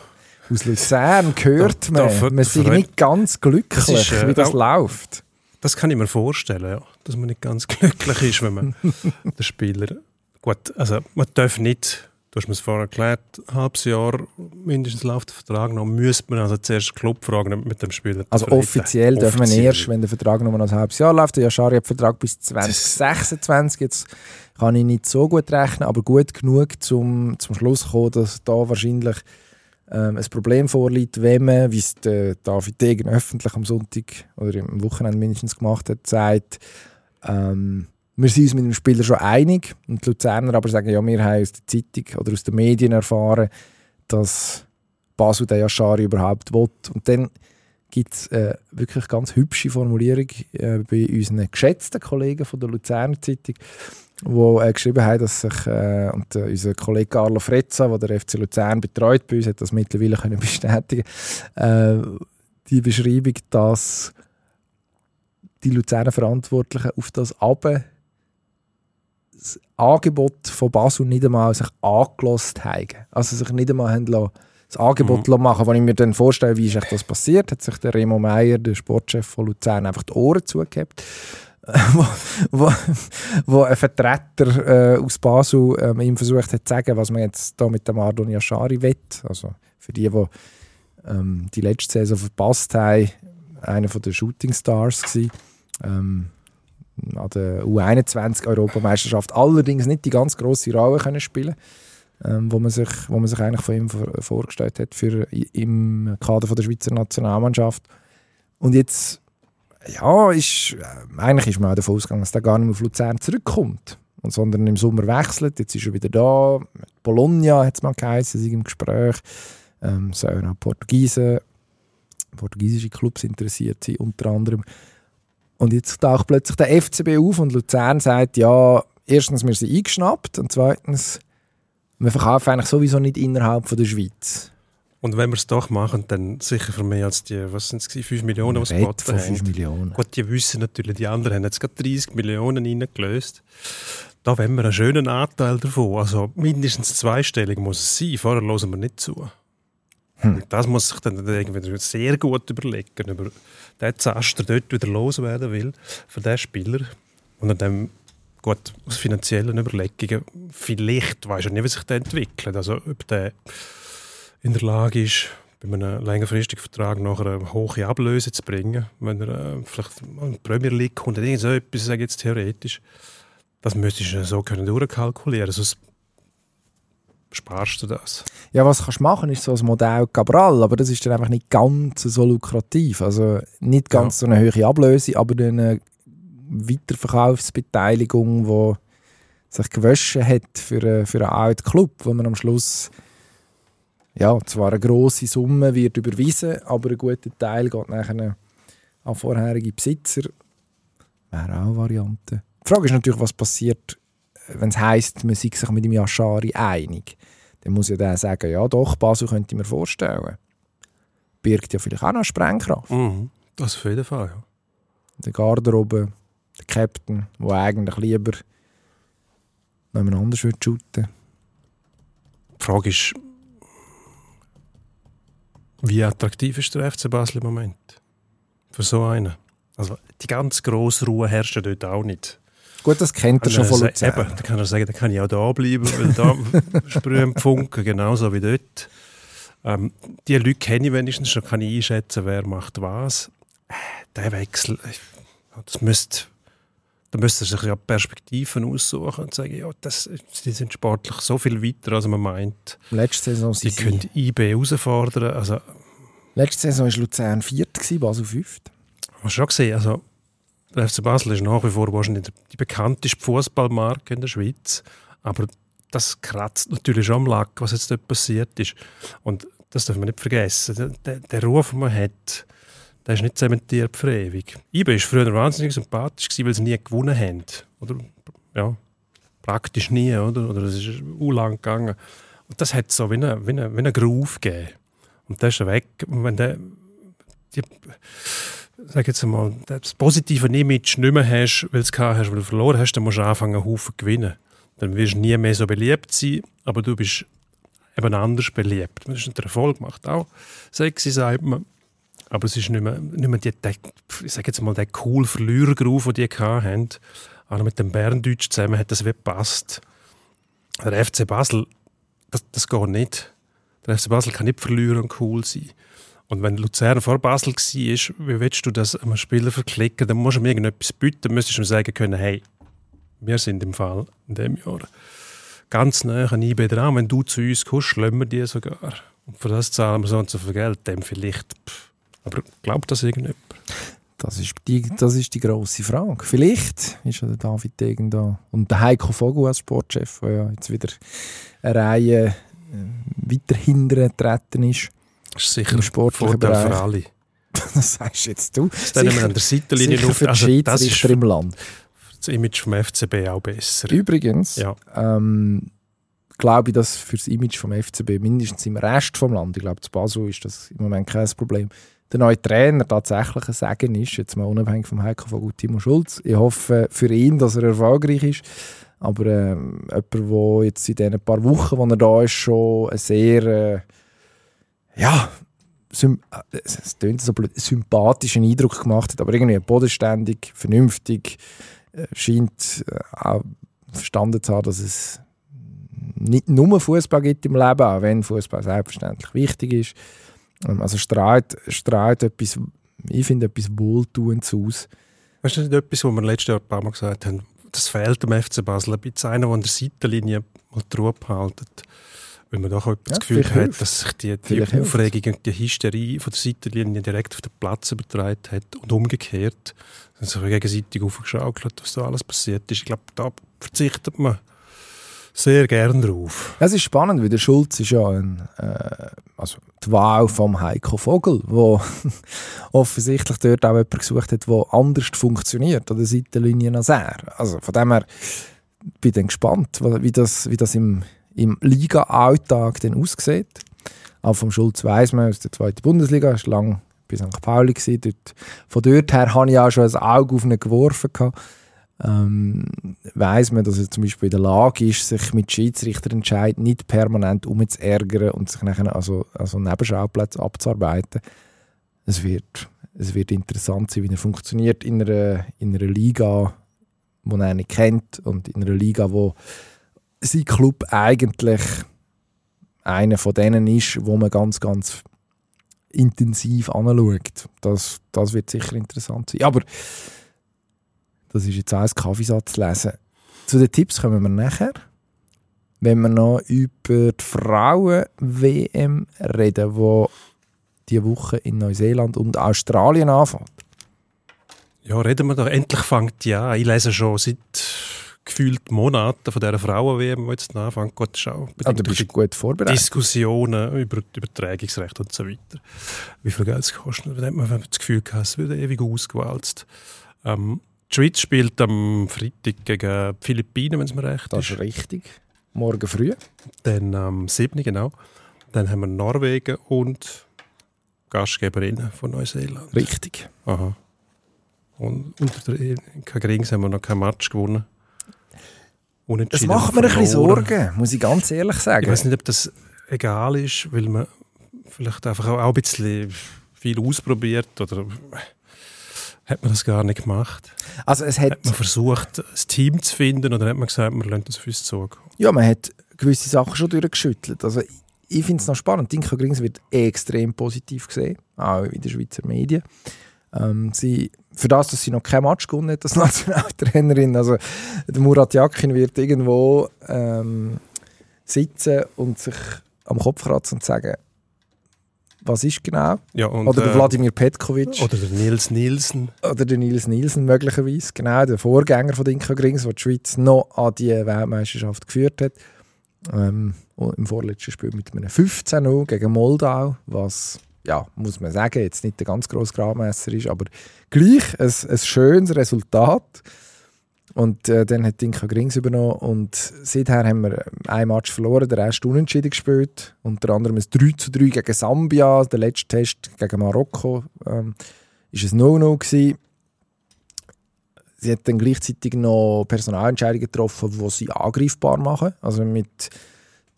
Aus Luzern hört Da- man, da ver- man sei nicht ganz glücklich, Das ist, äh, wie das auch- läuft. Das kann ich mir vorstellen, ja. dass man nicht ganz (laughs) glücklich ist, wenn man (laughs) den Spieler. Gut, also man darf nicht, du hast mir es vorher erklärt, ein halbes Jahr mindestens läuft der Vertrag noch, müsste man also zuerst den Club fragen, mit dem Spieler Also offiziell man Offiziell. erst, wenn der Vertrag nur noch ein halbes Jahr läuft. Der Yashari hat den Vertrag bis 2026. Jetzt kann ich nicht so gut rechnen, aber gut genug zum, zum Schluss zu kommen, dass da wahrscheinlich ähm, ein Problem vorliegt, wenn man, wie es der David Degen öffentlich am Sonntag oder am Wochenende mindestens gemacht hat, sagt, ähm, wir sind uns mit dem Spieler schon einig und die Luzerner aber sagen, ja, wir haben aus der Zeitung oder aus den Medien erfahren, dass Basel den Yashari überhaupt will. Und dann gibt es äh, wirklich ganz hübsche Formulierung äh, bei unseren geschätzten Kollegen von der Luzerner Zeitung, wo äh, geschrieben haben, dass sich äh, und äh, unser Kollege Carlo Frezza, der der FC Luzern betreut bei uns, hat das mittlerweile können bestätigen. Äh, die Beschreibung, dass die Luzerner Verantwortlichen auf das Abe das Angebot von Basel nicht einmal sich angelost haben. Also sich nicht einmal haben lassen, das Angebot Mhm. machen, wenn ich mir dann vorstelle, wie ist das passiert, hat sich der Remo Meier, der Sportchef von Luzern, einfach die Ohren zugehabt. (laughs) wo, wo, wo ein Vertreter äh, aus Basel ähm, ihm versucht hat zu sagen, was man jetzt da mit dem Ardon Yashari will. Also für die, die ähm, die letzte Saison verpasst haben, einer von der Shooting Stars. Ähm, an der U21-Europameisterschaft allerdings nicht die ganz grosse Rolle können spielen ähm, wo, man sich, wo man sich eigentlich von ihm vor, vorgestellt hat für, im Kader der Schweizer Nationalmannschaft. Und jetzt, ja, ist, äh, eigentlich ist man auch davon ausgegangen, dass der gar nicht mehr auf Luzern zurückkommt, und sondern im Sommer wechselt. Jetzt ist er wieder da. Bologna hat es mal geheißen, sie sind im Gespräch. Ähm, sollen auch Portugiesen, portugiesische Clubs interessiert sein, unter anderem. Und jetzt taucht plötzlich der FCB auf und Luzern sagt, ja, erstens, wir sind eingeschnappt und zweitens, wir verkaufen eigentlich sowieso nicht innerhalb von der Schweiz. Und wenn wir es doch machen, dann sicher für mehr als die, was sind es, 5 Millionen, es reden von geboten 5 haben. Millionen. Gut, die wissen natürlich, die anderen haben jetzt gerade 30 Millionen reingelöst. Da wollen wir einen schönen Anteil davon. Also mindestens zweistellig muss es sein. Vorher hören wir nicht zu. Hm. Das muss sich dann irgendwie sehr gut überlegen, über den Zaster dort wieder loswerden will, für den Spieler. Und an dem, gut, aus finanziellen Überlegungen, vielleicht weiß er nicht, wie sich der entwickelt. Also, ob der in der Lage ist, bei einem längerfristigen Vertrag nachher eine hohe Ablöse zu bringen, wenn er äh, vielleicht in die Premier League kommt oder irgend so etwas, sage jetzt theoretisch. Das müsstest du so können durchkalkulieren, sonst sparst du das. Ja, was kannst du machen, ist so ein Modell Cabral, aber das ist dann einfach nicht ganz so lukrativ. Also nicht ganz so eine hohe Ablöse, aber eine Weiterverkaufsbeteiligung, die sich gewaschen hat für, einen- für einen alten Club, wo man am Schluss ja, zwar eine grosse Summe wird überwiesen, aber ein guter Teil geht nachher an vorherige Besitzer. Wäre auch eine Variante. Die Frage ist natürlich, was passiert, wenn es heisst, man sei sich mit dem Yashari einig. Dann muss ja der sagen, ja doch, Basel könnte ich mir vorstellen. Birgt ja vielleicht auch noch Sprengkraft. Mhm. Das auf jeden Fall, ja. Der Garderobe, der Captain, der eigentlich lieber jemand anders würde shooten. Die Frage ist, wie attraktiv ist der FC Basel im Moment? Für so einen. Also die ganz grosse Ruhe herrscht dort auch nicht. Gut, das kennt er schon von sa- Luzern. Eben, da kann er sagen, da kann ich auch da bleiben, weil da (laughs) sprühen die Funken genauso wie dort. Ähm, die Leute kenne ich wenigstens schon, kann ich einschätzen, wer macht was. Der Wechsel, das müsste, da müsste er sich ja Perspektiven aussuchen und sagen, ja, das, die sind sportlich so viel weiter, als man meint. Letzte Saison, sie können IB herausfordern. Also, Letzte Saison war Luzern viert, gewesen, Basel fünft. hast du schon gesehen, also, der FC Basel ist nach wie vor wahrscheinlich die- bekannteste Fußballmarke in der Schweiz. Aber das kratzt natürlich schon am Lack, was jetzt dort passiert ist. Und das darf man nicht vergessen. Der, der, Ruf, den man hat, der ist nicht zementiert für ewig. IB war früher wahnsinnig sympathisch, weil sie nie gewonnen haben. Oder, ja, praktisch nie, oder? Oder es ist lang gegangen. Und das hat so wie einen wie eine, eine Groove gegeben. Und der ist weg. Und wenn der, die, sag jetzt mal, das positive Image nicht mehr hast, weil du es gehabt hast, weil du verloren hast, dann musst du anfangen, einen Haufen gewinnen. Dann wirst du nie mehr so beliebt sein, aber du bist eben anders beliebt. Das ist der Erfolg macht auch sexy, sagt man. Aber es ist nicht mehr, nicht mehr die, der, ich sag jetzt mal, der cool Verlierergruf, den die haben. Auch mit dem Berndeutsch zusammen hat das gepasst. Der FC Basel, das, das geht nicht. Der FC Basel kann nicht verlieren und cool sein. Und wenn Luzern vor Basel war, wie willst du das einem Spieler verklicken? Dann musst du ihm irgendetwas bieten, müsstest du ihm sagen können, hey, wir sind im Fall in diesem Jahr ganz nah an IB dran. Wenn du zu uns kommst, schlagen wir die sogar. Und für das zahlen wir so und so viel Geld. Dem vielleicht. Pff. Aber glaubt das irgendjemand? Das ist die, das ist die grosse Frage. Vielleicht ist ja der David Degen da und der Heiko Vogel als Sportchef, der ja jetzt wieder eine Reihe äh, weiter hinten getreten ist. Das ist sicher Im ein sportlichen Vorteil für Bereich. alle. (laughs) Das sagst jetzt du. Dann nehmen wir an der Seitenlinie sicher Luft. für die Also, das ist für im Land. das Image vom FCB auch besser. Übrigens Ja. ähm, glaube ich, dass für das Image vom FCB mindestens im Rest vom Land, ich glaube, zu Basel ist das im Moment kein Problem, der neue Trainer tatsächlich ein Segen ist, jetzt mal unabhängig vom Heiko von Timo Schulz. Ich hoffe für ihn, dass er erfolgreich ist. Aber ähm, jemand, der jetzt in diesen paar Wochen, wo er da ist, schon ein sehr äh, ja, äh, es klingt so blöd, sympathischen Eindruck gemacht hat, aber irgendwie bodenständig, vernünftig, äh, scheint äh, auch verstanden zu haben, dass es nicht nur Fußball gibt im Leben, auch wenn Fußball selbstverständlich wichtig ist. Ähm, Also strahlt, strahlt etwas, ich finde etwas Wohltuendes aus. Weißt du, nicht etwas, was wir letztes Jahr ein paar Mal gesagt haben, das fehlt dem FC Basel ein bisschen. Einer, der an der Seitenlinie mal die Ruhe behaltet. Weil man doch auch das Ja, Gefühl hat, dass sich die, die hilft. Aufregung und die Hysterie von der Seitenlinie direkt auf den Platz übertragen hat und umgekehrt. Dann sich gegenseitig aufgeschaukelt, was da alles passiert ist. Ich glaube, da verzichtet man Sehr gern drauf. Es ist spannend, weil der Schulz ist ja ein, äh, also die Wahl vom Heiko Vogel, wo (laughs) offensichtlich dort auch jemand gesucht hat, der anders funktioniert an der Seitenlinie als er. Also von dem her bin ich gespannt, wie das, wie das im, im Liga-Alltag dann aussieht. Auch vom Schulz weiss man aus der zweiten Bundesliga, ist lang bei St. Pauli. Dort, von dort her habe ich auch schon ein Auge auf ihn geworfen. Ähm, weiß man, dass er zum Beispiel in der Lage ist, sich mit Schiedsrichterentscheid nicht permanent umzuärgern und sich nachher also, also Nebenschauplätze abzuarbeiten. Es wird, es wird interessant sein, wie er funktioniert in einer, in einer Liga, die er nicht kennt und in einer Liga, wo sein Club eigentlich einer von denen ist, wo man ganz, ganz intensiv anschaut. Das, das wird sicher interessant sein. Aber das ist jetzt auch ein Kaffeesatz lesen. Zu den Tipps kommen wir nachher. Wenn wir noch über die Frauen-WM reden, die diese Woche in Neuseeland und Australien anfängt. Ja, reden wir doch. Endlich fängt ja. Ich lese schon seit gefühlt Monaten von dieser Frauen-WM, die jetzt anfängt. Gott, schau. Ah, du bist gut vorbereitet. Diskussionen über Übertragungsrecht und so weiter. Wie viel Geld es kostet. Dann hat man das Gefühl gehabt, es wird ewig ausgewalzt. Ähm, die Schweiz spielt am Freitag gegen die Philippinen, wenn es mir recht das ist. Das ist richtig. Morgen früh. Dann am ähm, 7. genau. Dann haben wir Norwegen und Gastgeberinnen von Neuseeland. Richtig. Aha. Und unter der Grings haben wir noch kein Match gewonnen. Das macht mir ein bisschen Sorgen, muss ich ganz ehrlich sagen. Ich weiß nicht, ob das egal ist, weil man vielleicht einfach auch ein bisschen viel ausprobiert oder hat man das gar nicht gemacht? Also es hat, hat man versucht, ein Team zu finden oder hat man gesagt, man lernt das auf uns zugehen? Ja, man hat gewisse Sachen schon durchgeschüttelt. Also ich finde es noch spannend. Dinka Grings wird extrem positiv gesehen, auch in den Schweizer Medien. Ähm, sie, für das, dass sie noch kein Match gewonnen hat als (laughs) Nationaltrainerin, also der Murat Yakin wird irgendwo ähm, sitzen und sich am Kopf kratzen und sagen, was ist genau? Ja, und, oder der äh, Wladimir Petkovic. Oder der Nils Nielsen. Oder der Nils Nielsen möglicherweise, genau, der Vorgänger von Dinka Grings, der die Schweiz noch an die Weltmeisterschaft geführt hat. Ähm, Im vorletzten Spiel mit einem 15-0 gegen Moldau, was, ja, muss man sagen, jetzt nicht der ganz grosse Gradmesser ist, aber gleich ein, ein schönes Resultat. Und äh, dann hat Dinka Grings übernommen und seither haben wir ein Match verloren, der erste unentschieden gespielt. Unter anderem ein 3 zu 3 gegen Sambia, der letzte Test gegen Marokko ähm, ist es No-No. Sie hat dann gleichzeitig noch Personalentscheidungen getroffen, die sie angreifbar machen. Also mit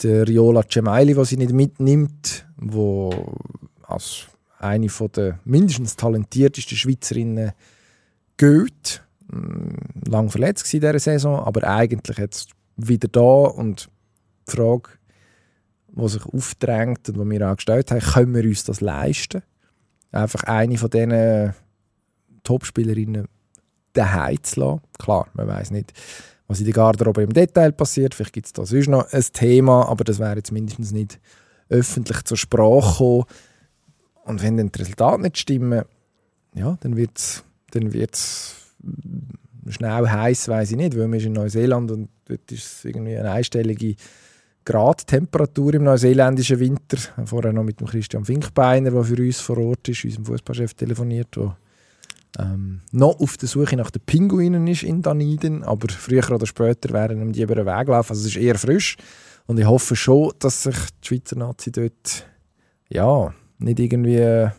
der Riola Cemaili, die sie nicht mitnimmt, wo als eine der mindestens talentiertesten Schweizerinnen gilt Mm, lang verletzt in dieser Saison, aber eigentlich jetzt wieder da und die Frage, die sich aufdrängt und die wir auch gestellt haben, können wir uns das leisten? Einfach eine von diesen Topspielerinnen daheim zu lassen. Klar, man weiß nicht, was in der Garderobe im Detail passiert. Vielleicht gibt es da sonst noch ein Thema, aber das wäre jetzt mindestens nicht öffentlich zur Sprache gekommen. Und wenn dann die Resultate nicht stimmen, ja, dann wird es dann wird's schnell heiß, weiß ich nicht, weil wir sind in Neuseeland und dort ist es irgendwie eine einstellige Gradtemperatur im neuseeländischen Winter. Vorher noch mit dem Christian Finkbeiner, der für uns vor Ort ist, unserem Fußballchef telefoniert, der ähm, noch auf der Suche nach den Pinguinen ist in Daniden, aber früher oder später werden ihm die über den Weg laufen. Also es ist eher frisch und ich hoffe schon, dass sich die Schweizer Nazi dort ja, nicht irgendwie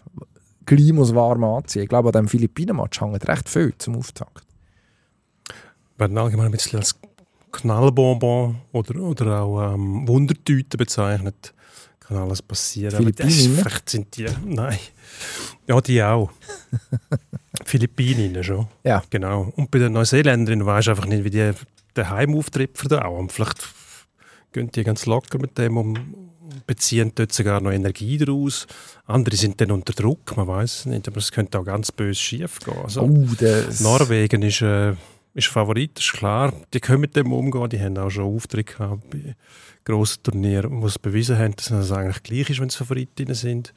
gleich muss warm anziehen. Ich glaube, an diesem Philippinen-Match hängt recht viel zum Auftakt. Werden allgemein ein bisschen als Knallbonbon oder, oder auch ähm, Wundertüte bezeichnet. Kann alles passieren. Philippinen? Vielleicht sind die. Nein. Ja, die auch. (laughs) Philippinen schon. Ja. Genau. Und bei den Neuseeländerinnen du einfach nicht, wie die den Heimauftritt verdauen. Vielleicht gehen die ganz locker mit dem um, beziehen dort sogar noch Energie daraus. Andere sind dann unter Druck, man weiß es nicht, aber es könnte auch ganz böse schief gehen. Also, oh, Norwegen ist, äh, ist Favorit, ist klar. Die können mit dem umgehen, die haben auch schon Auftritte gehabt bei grossen Turnieren, wo sie bewiesen haben, dass es eigentlich gleich ist, wenn sie Favoritinnen sind.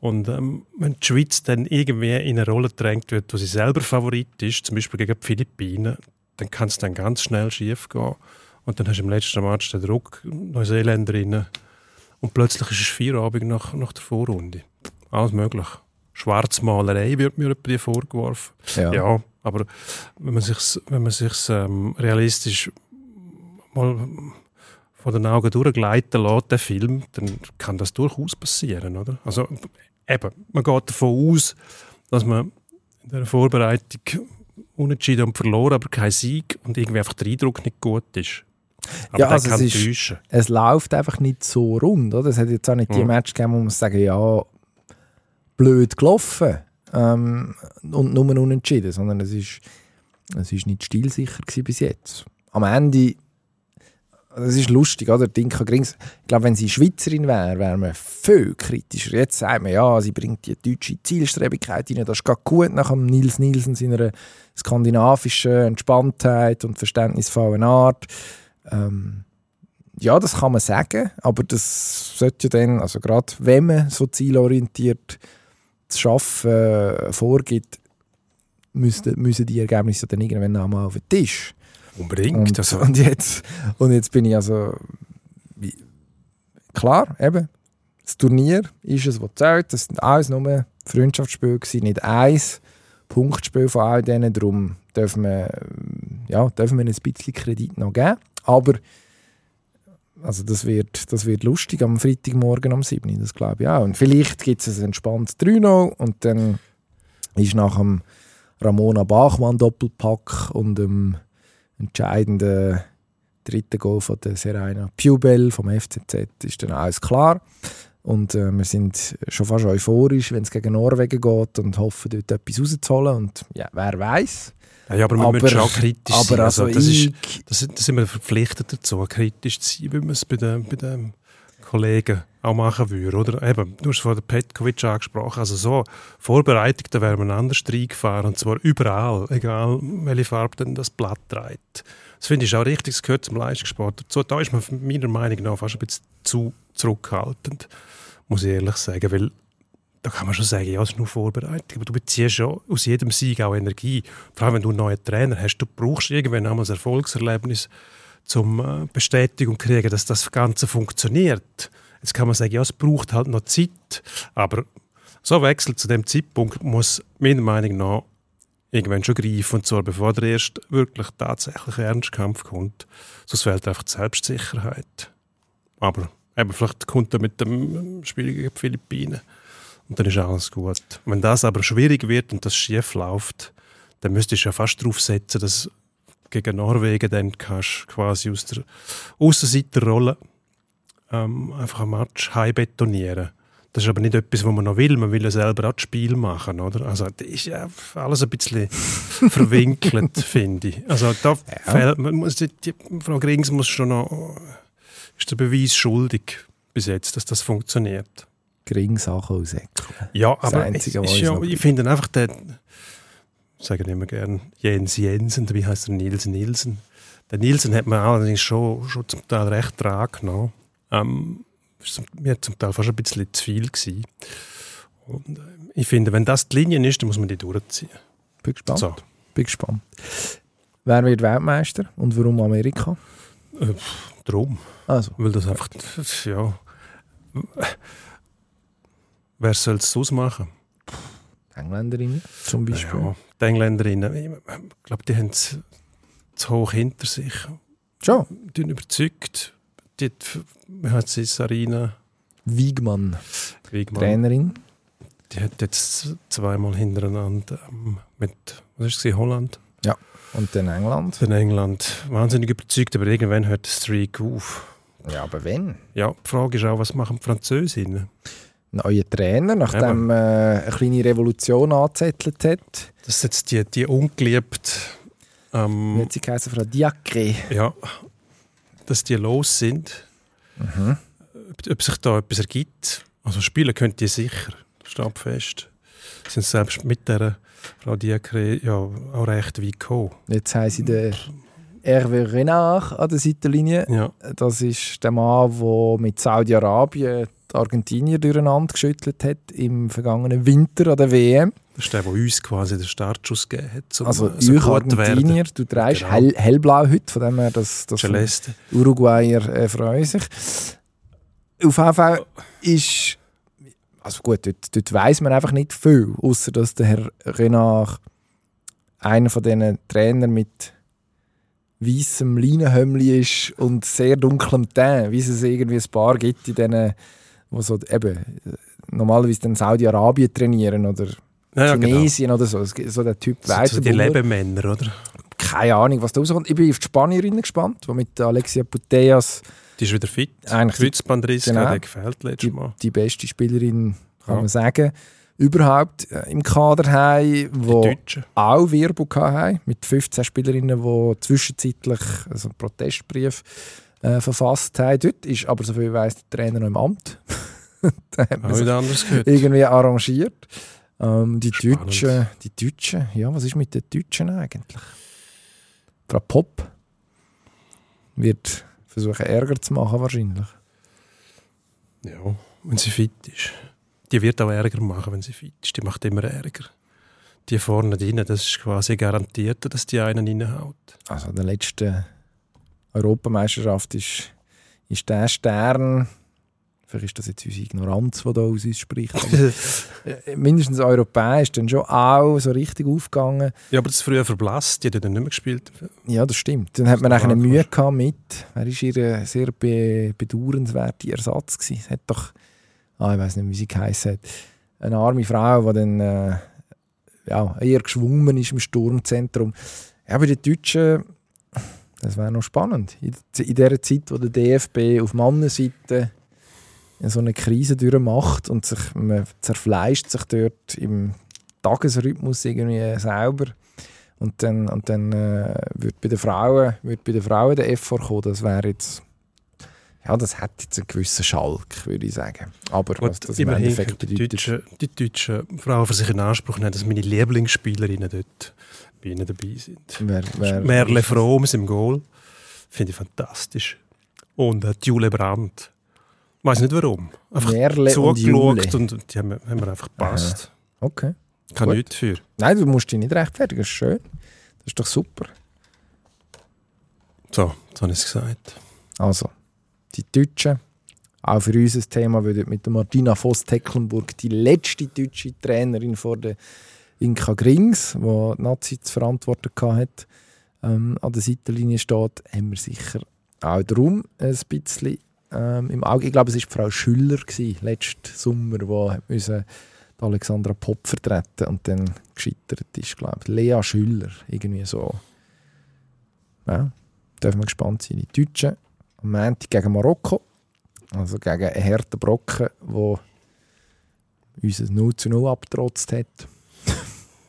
Und ähm, wenn die Schweiz dann irgendwie in eine Rolle drängt wird, wo sie selber Favorit ist, zum Beispiel gegen die Philippinen, dann kann es dann ganz schnell schief gehen. Und dann hast du im letzten Match den Druck, Neuseeländer rein. Und plötzlich ist es Feierabend nach, nach der Vorrunde. Alles möglich. Schwarzmalerei wird mir etwa vorgeworfen. Ja. Ja, aber wenn man sich wenn man sich's, ähm, realistisch mal von den Augen durchgleiten lässt, den Film, dann kann das durchaus passieren, oder? Also eben, man geht davon aus, dass man in der Vorbereitung unentschieden und verloren, aber kein Sieg und irgendwie einfach der Eindruck nicht gut ist. Aber Ja, also es ist-. Es läuft einfach nicht so rund. Oder? Es hat jetzt auch nicht die Ja. Match gegeben, wo man sagen ja, blöd gelaufen ähm, und nur unentschieden, sondern es ist, es ist nicht stilsicher bis jetzt. Am Ende, das ist lustig, oder? Dinka Grings, ich glaube, wenn sie Schweizerin wäre, wäre man viel kritischer. Jetzt sagt man, ja, sie bringt die deutsche Zielstrebigkeit rein, das ist gerade gut nach dem Nils Nielsen seiner skandinavischen Entspanntheit und verständnisvollen Art. Ähm, ja, das kann man sagen, aber das sollte ja dann, also gerade wenn man so zielorientiert zu arbeiten äh, vorgibt, müssten, müssen die Ergebnisse dann irgendwann einmal auf den Tisch. Unbedingt. Und, also, und, jetzt, und jetzt bin ich also klar, eben, das Turnier ist es, was zählt. Das sind alles nur Freundschaftsspiele gewesen, nicht eins Punktspiel von all denen. Darum dürfen wir, ja, dürfen wir ein bisschen Kredit noch geben. Aber also das, wird, das wird lustig am Freitagmorgen um 7 Uhr, das glaube ich auch. Und vielleicht gibt es ein entspanntes 3 und dann ist nach dem Ramona Bachmann Doppelpack und dem entscheidenden dritten Goal von der Serena Pubel vom FCZ ist dann alles klar. Und äh, wir sind schon fast euphorisch, wenn es gegen Norwegen geht und hoffen, dort etwas rauszuholen. Und ja, wer weiß. Ja, aber wir aber- müssen auch kritisch sein. Aber also, das, ist, das, sind- wir verpflichtet dazu, kritisch zu sein, wie man es bei den, bei den Kollegen auch machen würde. Oder? Eben, du hast vorhin Petkovic angesprochen. Also so, Vorbereitung, da wären wir anders reingefahren. Und zwar überall, egal welche Farbe denn das Blatt trägt. Das finde ich auch richtig, das gehört zum Leistungssport dazu. Da ist man meiner Meinung nach fast ein bisschen zu zurückhaltend, muss ich ehrlich sagen. Weil da kann man schon sagen, ja, es ist nur Vorbereitung. Aber du beziehst ja aus jedem Sieg auch Energie. Vor allem, wenn du einen neuen Trainer hast. Du brauchst irgendwann einmal ein Erfolgserlebnis, zum äh, Bestätigung zu kriegen, dass das Ganze funktioniert. Jetzt kann man sagen, ja, es braucht halt noch Zeit. Aber so ein Wechsel zu dem Zeitpunkt muss meiner Meinung nach irgendwann schon greifen. Und zwar bevor der erste wirklich tatsächliche Ernstkampf kommt. Sonst fehlt einfach die Selbstsicherheit. Aber eben, vielleicht kommt er mit dem Spiel gegen die Philippinen. Und dann ist alles gut. Wenn das aber schwierig wird und das schief läuft, dann müsstest du ja fast darauf setzen, dass gegen Norwegen dann kannst quasi aus der Aussenseiterrolle ähm, einfach ein Match heim betonieren. Das ist aber nicht etwas, was man noch will. Man will ja selber auch das Spiel machen, oder? Also das ist ja alles ein bisschen (laughs) verwinkelt, finde ich. Also da fehlt, man muss, die, Frau Grings muss schon noch, ist der Beweis schuldig bis jetzt, dass das funktioniert. Gringsachen ausäckeln. Ja, Das aber Einzige, ist uns ja, ich finde einfach der, ich sage immer gern Jens Jensen, wie heißt er Nils Nielsen. Der Nielsen hat mir allerdings schon, schon zum Teil recht dran genommen. Ähm, ist mir zum Teil fast ein bisschen zu viel gewesen. Und äh, ich finde, wenn das die Linie ist, dann muss man die durchziehen. Bin gespannt. So. Bin gespannt. Wer wird Weltmeister und warum Amerika? Äh, drum. Also, Weil das einfach, ja. Wer soll es sonst machen? Engländerinnen zum Beispiel. Ja, die Engländerinnen, ich glaube, die haben es zu hoch hinter sich. Schon. Die sind überzeugt. Die, heißt sie, Sarina Wiegmann, Wigmann, Trainerin. die hat jetzt zweimal hintereinander ähm, mit, was ist es, Holland, Und dann England. in England wahnsinnig überzeugt, aber irgendwann hört der Streak auf. Ja, aber wenn? Ja, die Frage ist auch, was machen die Französinnen? Neuer Trainer, nachdem äh, eine kleine Revolution angezettelt hat. Das ist jetzt die, die ungeliebt, Wie ähm, hat sie geheißen? Frau Diacre. ja, dass die los sind. Ob, ob sich da etwas ergibt. Also spielen könnt ihr sicher, steht fest. Sie sind selbst mit der Frau Diakre ja auch recht weit gekommen. Jetzt haben sie den Hervé Renard an der Seitenlinie. Ja, Das ist der Mann, der mit Saudi-Arabien die Argentinier durcheinander geschüttelt hat im vergangenen Winter an der WM. Das ist der, der uns quasi den Startschuss gegeben hat. Um Also, so euch gut zu Argentinier, du trägst Genau. hell, hellblau heute, von dem her, dass, dass Celeste. Uruguayer äh, freuen sich. Auf jeden Fall ist, also gut, dort, dort weiss man einfach nicht viel, außer dass der Herr Renard einer von diesen Trainern mit weißem Leinenhömmli ist und sehr dunklem Teint, wie es irgendwie ein paar gibt in denen, wo so eben normalerweise dann Saudi-Arabien trainieren oder Ja, ja, genau. Tunesien oder so. So der Typ So, weiss so die Lebenmänner, oder? keine Ahnung, was da rauskommt. Ich bin auf die Spanierinnen gespannt, die mit Alexia Putellas Die ist wieder fit. Die- Kreuzbandriss, genau. der gefällt letztes Mal. die beste Spielerin, kann Ja. man sagen, überhaupt äh, im Kader haben, Die wo auch Werbung haben, mit 15 Spielerinnen, die zwischenzeitlich also einen Protestbrief äh, verfasst haben. Dort ist aber, soviel ich weiss, der Trainer noch im Amt. (laughs) da hat man sich anders gehört. irgendwie arrangiert. Ähm, die, Spannend. Deutschen, die Deutschen, ja, was ist mit den Deutschen eigentlich? Frau Popp wird versuchen, Ärger zu machen, wahrscheinlich. Ja, wenn sie fit ist. Die wird auch Ärger machen, wenn sie fit ist. Die macht immer Ärger. Die vorne drin, das ist quasi garantiert, dass die einen reinhaut. Also, der letzten Europameisterschaft ist, ist der Stern. Vielleicht ist das jetzt unsere Ignoranz, die da aus uns spricht. (laughs) äh, mindestens europäisch dann schon auch so richtig aufgegangen. Ja, aber das ist früher verblasst, die hat dann nicht mehr gespielt. Ja, das stimmt. Dann hat man nachher war Mühe gehabt mit. Wer war ihr sehr be bedauernswerter Ersatz? Gewesen? Es hat doch, ah, ich weiß nicht, wie sie geheißen eine arme Frau, die dann äh, ja, eher geschwommen ist im Sturmzentrum. Ja, bei den Deutschen, das wäre noch spannend. In, in der Zeit, wo der DFB auf Mannenseite so eine Krise durchmacht und sich, man zerfleischt sich dort im Tagesrhythmus irgendwie selber. Und dann, und dann äh, wird bei den Frauen, wird bei den Frauen der Effort kommen. Das wäre jetzt, ja, das hat jetzt einen gewissen Schalk, würde ich sagen. Aber was Gut, das im Endeffekt die bedeutet. deutschen, die deutschen Frauen für sich in Anspruch nehmen, dass meine Lieblingsspielerinnen dort bei ihnen dabei sind. Wer, wer, Merle Froms im Goal. Finde ich fantastisch. Und äh, die Jule Brandt. Ich weiß nicht warum. Einfach Merle zugeschaut und, und die haben, haben mir einfach gepasst. Okay. Kann nichts für. Nein, du musst dich nicht rechtfertigen, das ist schön. Das ist doch super. So, jetzt habe ich es gesagt. Also, die Deutschen, auch für uns ein Thema, weil dort mit Martina Voss-Tecklenburg die letzte deutsche Trainerin vor der Inka Grings, die die Nazi zu verantworten hatte, ähm, an der Seitenlinie steht, haben wir sicher auch darum ein bisschen ähm, im Auge. Ich glaube, es war Frau Schüller gewesen, letzten Sommer, die müssen Alexandra Popp vertreten und dann gescheitert ist, glaube ich. Lea Schüller, irgendwie so. Ja, dürfen wir gespannt sein. Die Deutschen am Montag gegen Marokko. Also gegen einen harten Brocken, der uns ein 0 zu 0 abgetrotzt hat.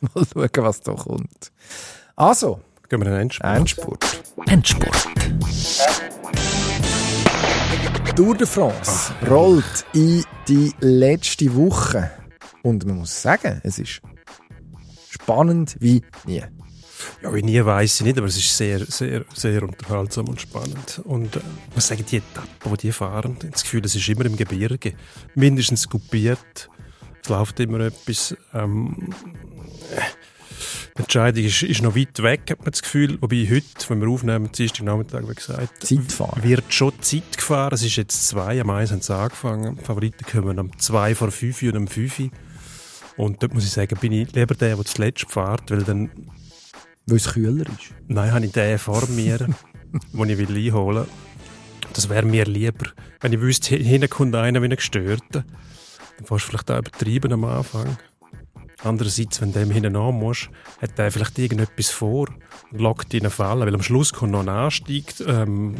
(laughs) Mal schauen, was da kommt. Also, Gehen wir in den Endspurt. Endspurt. Endspurt. Tour de France rollt in die letzte Woche. Und man muss sagen, es ist spannend wie nie. Ja, wie nie weiß ich nicht, aber es ist sehr, sehr, sehr unterhaltsam und spannend. Und äh, was sagen die Etappen, die die fahren? Ich habe das Gefühl, es ist immer im Gebirge. Mindestens kopiert. Es läuft immer etwas. Ähm, äh, die Entscheidung ist, ist noch weit weg, hat man das Gefühl. Wobei heute, wenn wir aufnehmen, Dienstag Nachmittag, wie gesagt, Zeitfahren. wird schon Zeit gefahren. Es ist jetzt zwei, am eins haben sie angefangen. Die Favoriten kommen am zwei vor fünf und am fünf. Und dort muss ich sagen, bin ich lieber der, der zuletzt fährt, weil dann Weil es kühler ist. Nein, habe ich den vor mir, (laughs) den ich will einholen will. Das wäre mir lieber. Wenn ich wüsste, hi- hinten kommt einer wie ein Gestörter, dann fährst du vielleicht auch übertrieben am Anfang. Andererseits, wenn du dem hinten musst, hat der vielleicht irgendetwas vor und lockt ihn in eine Falle. Weil am Schluss kommt noch ein Anstieg, ähm,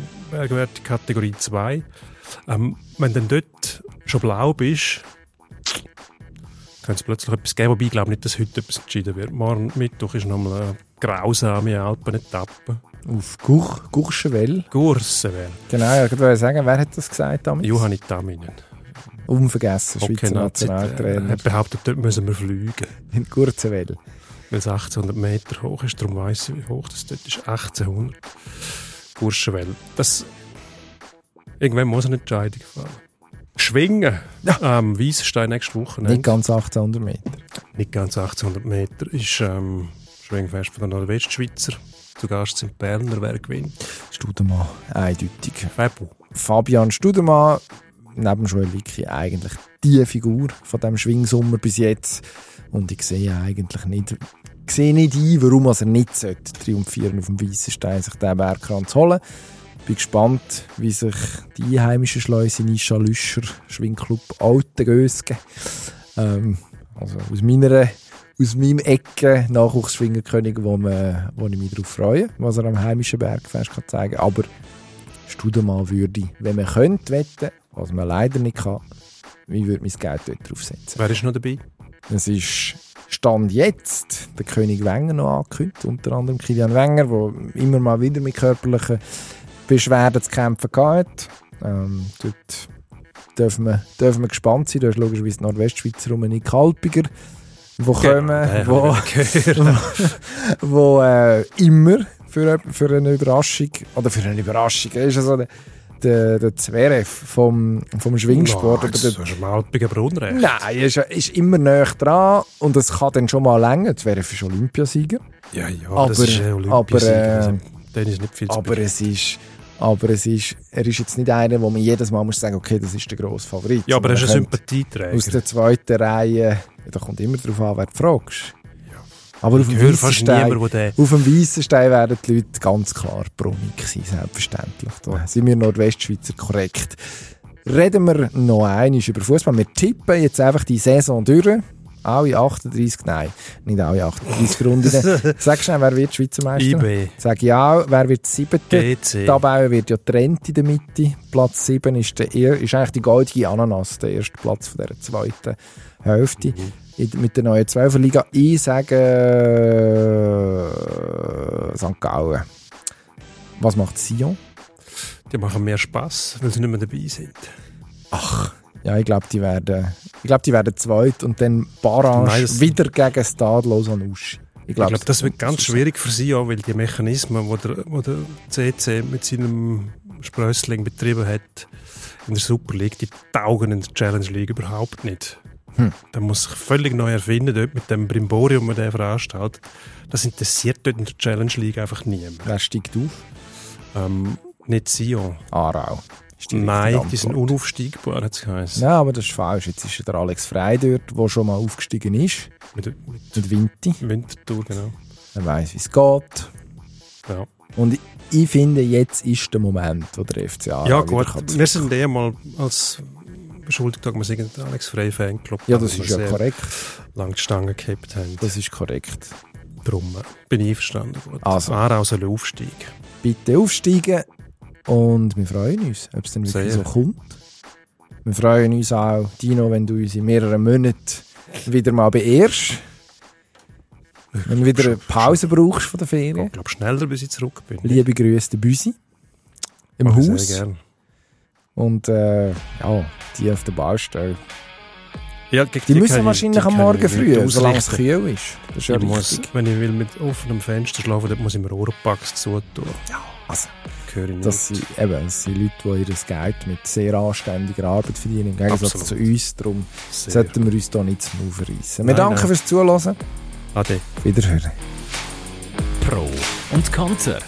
Kategorie 2. Ähm, wenn du dann dort schon blau bist, könnte es plötzlich etwas geben. Wobei ich glaube nicht, dass heute etwas entschieden wird. Morgen Mittwoch ist nochmal eine grausame Alpenetappe. Auf Guch, Guchschenwell. Gursenwell. Genau, ja, ich wollte sagen, wer hat das gesagt damals? Johanni Taminen. Unvergessen, Schweizer Okay, Nationaltrainer hat behauptet, dort müssen wir fliegen. in Gurzenwell. Weil es 1800 Meter hoch ist. Darum weiss ich, wie hoch das dort ist. 1800. Gursenwell. Das... Irgendwann muss eine Entscheidung fallen. Geschwingen. Ja. Am Weissenstein nächste Woche. Nicht ganz 1800 Meter. nicht ganz 1800 Meter. Ist ähm, Schwingfest von der Nordwestschweizer. Zu Gast sind Berner. Wer gewinnt? Studermann, eindeutig. Fabu. Fabian Studermann, neben Joel Wicki eigentlich die Figur von dem Schwingsommer bis jetzt. Und ich sehe eigentlich nicht, ich sehe nicht ein, warum er nicht sollte, triumphieren auf dem weißen Stein, sich den Bergkranz holen. Bin gespannt, wie sich die einheimischen Schleuse Nisha Lüscher Schwingclub Alte Gösge, ähm, also aus meiner aus meinem Ecke Nachwuchsschwingerkönig, wo, man, wo ich mich darauf freue, was er am heimischen Bergfest kann zeigen kann. Aber Studemann würde, wenn man könnte wetten, was man leider nicht kann, wie würde mein Geld dort draufsetzen. Wer ist noch dabei? Es ist Stand jetzt der König Wenger noch angekündigt, unter anderem Kilian Wenger, der immer mal wieder mit körperlichen Beschwerden zu kämpfen hat. Ähm, dort dürfen wir, dürfen wir gespannt sein. Da ist logischerweise die Nordwestschweizer Dominik Kalpiger, die kommen, den wo, (laughs) wo äh, immer für, für eine Überraschung, oder für eine Überraschung, er ist also der, der, der Zverev vom, vom Schwingsport. Oh, aber jetzt der, hast du mal Alpigen Brunnenrecht. Nein, er ist, ist immer näher dran und es kann dann schon mal länger. Zverev ist Olympiasieger. Ja, ja, Aber- das ist ein aber, Olympiasieger. äh, also, dann ist nicht viel zu Aber es ist, aber es ist, er ist jetzt nicht einer, wo man jedes Mal muss sagen, okay, das ist der grosse Favorit. Ja, aber er ist ein Sympathieträger. Aus der zweiten Reihe, ja, da kommt immer darauf an, wer du fragst. Aber auf dem höre weißen fast Stein, niemand, der... auf dem weißen Stein werden die Leute ganz klar brummig sein, selbstverständlich. Da sind wir Nordwestschweizer korrekt. Reden wir noch einmal über Fußball. Wir tippen jetzt einfach die Saison durch. Alle 38, nein, nicht alle 38 Runden. (laughs) Sag schnell, wer wird Schweizer Meister? IB, Sag ja, wer wird Siebter? GC. Tabelle wird ja getrennt in der Mitte. Platz 7 ist, der, er- ist eigentlich die goldige Ananas, der erste Platz von dieser zweiten Hälfte. Mhm. Mit der neuen Zwölferliga. Ich sage äh, St. Gallen. Was macht Sion? Die machen mehr Spass, weil sie nicht mehr dabei sind. Ach, ja, ich glaube, die werden, ich glaube, die werden zweit und dann Barrage wieder gegen Stadlos an Uschi. Ich Ich glaube, glaube, das wird ganz schwierig für sie auch, weil die Mechanismen, die der, wo der CC mit seinem Sprössling betrieben hat in der Super League, die taugen in der Challenge League überhaupt nicht. Hm. Da muss sich völlig neu erfinden, dort mit dem Brimborium, das der veranstaltet. Das interessiert dort in der Challenge League einfach niemand. Wer steigt auf? Ähm, nicht Sion. Aarau. Nein, die sind unaufsteigbar, hat es geheißen. Ja, aber das ist falsch. Jetzt ist ja der Alex Frey dort, der schon mal aufgestiegen ist. Mit, mit Mit Vinti. Winterthur, genau. Er weiss, wie es geht. Ja, Und ich, ich finde, jetzt ist der Moment, wo der FC Aarau ja gut. Wir sind eh mal als beschuldigt, dass wir der Alex Frey Fanclub. Ja, das ist ja korrekt. Lang die Stange gehabt haben. Das ist korrekt. Darum äh, bin ich einverstanden. Gut. Also. Aarau soll aufsteigen. Bitte aufsteigen und wir freuen uns, ob es dann wirklich Sehr. so kommt. Wir freuen uns auch, Dino, wenn du uns in mehreren Monaten wieder mal beehrst. Wenn du wieder eine Pause brauchst von der Ferien. Ich glaube, schneller, bis ich zurück bin. Liebe Grüße, der Büsi. Im Mache ich Haus. Sehr gern. Und äh, ja, die auf der Baustelle. Ja, gegen Die, müssen wahrscheinlich die am Morgen früh, solange es kühl ist. Das ist ja Ich muss, wenn ich will mit offenem Fenster schlafen, dann muss ich mir Oropax zutun. Also, Das höre ich nicht. das sind, eben, das sind Leute, die ihr Geld mit sehr anständiger Arbeit verdienen. Im Gegensatz Absolut. zu uns. Darum Sehr. sollten wir uns da nicht zum Maul verreissen. Wir Nein, danken nein. fürs Zuhören. Ade. Wiederhören. Pro und Konter.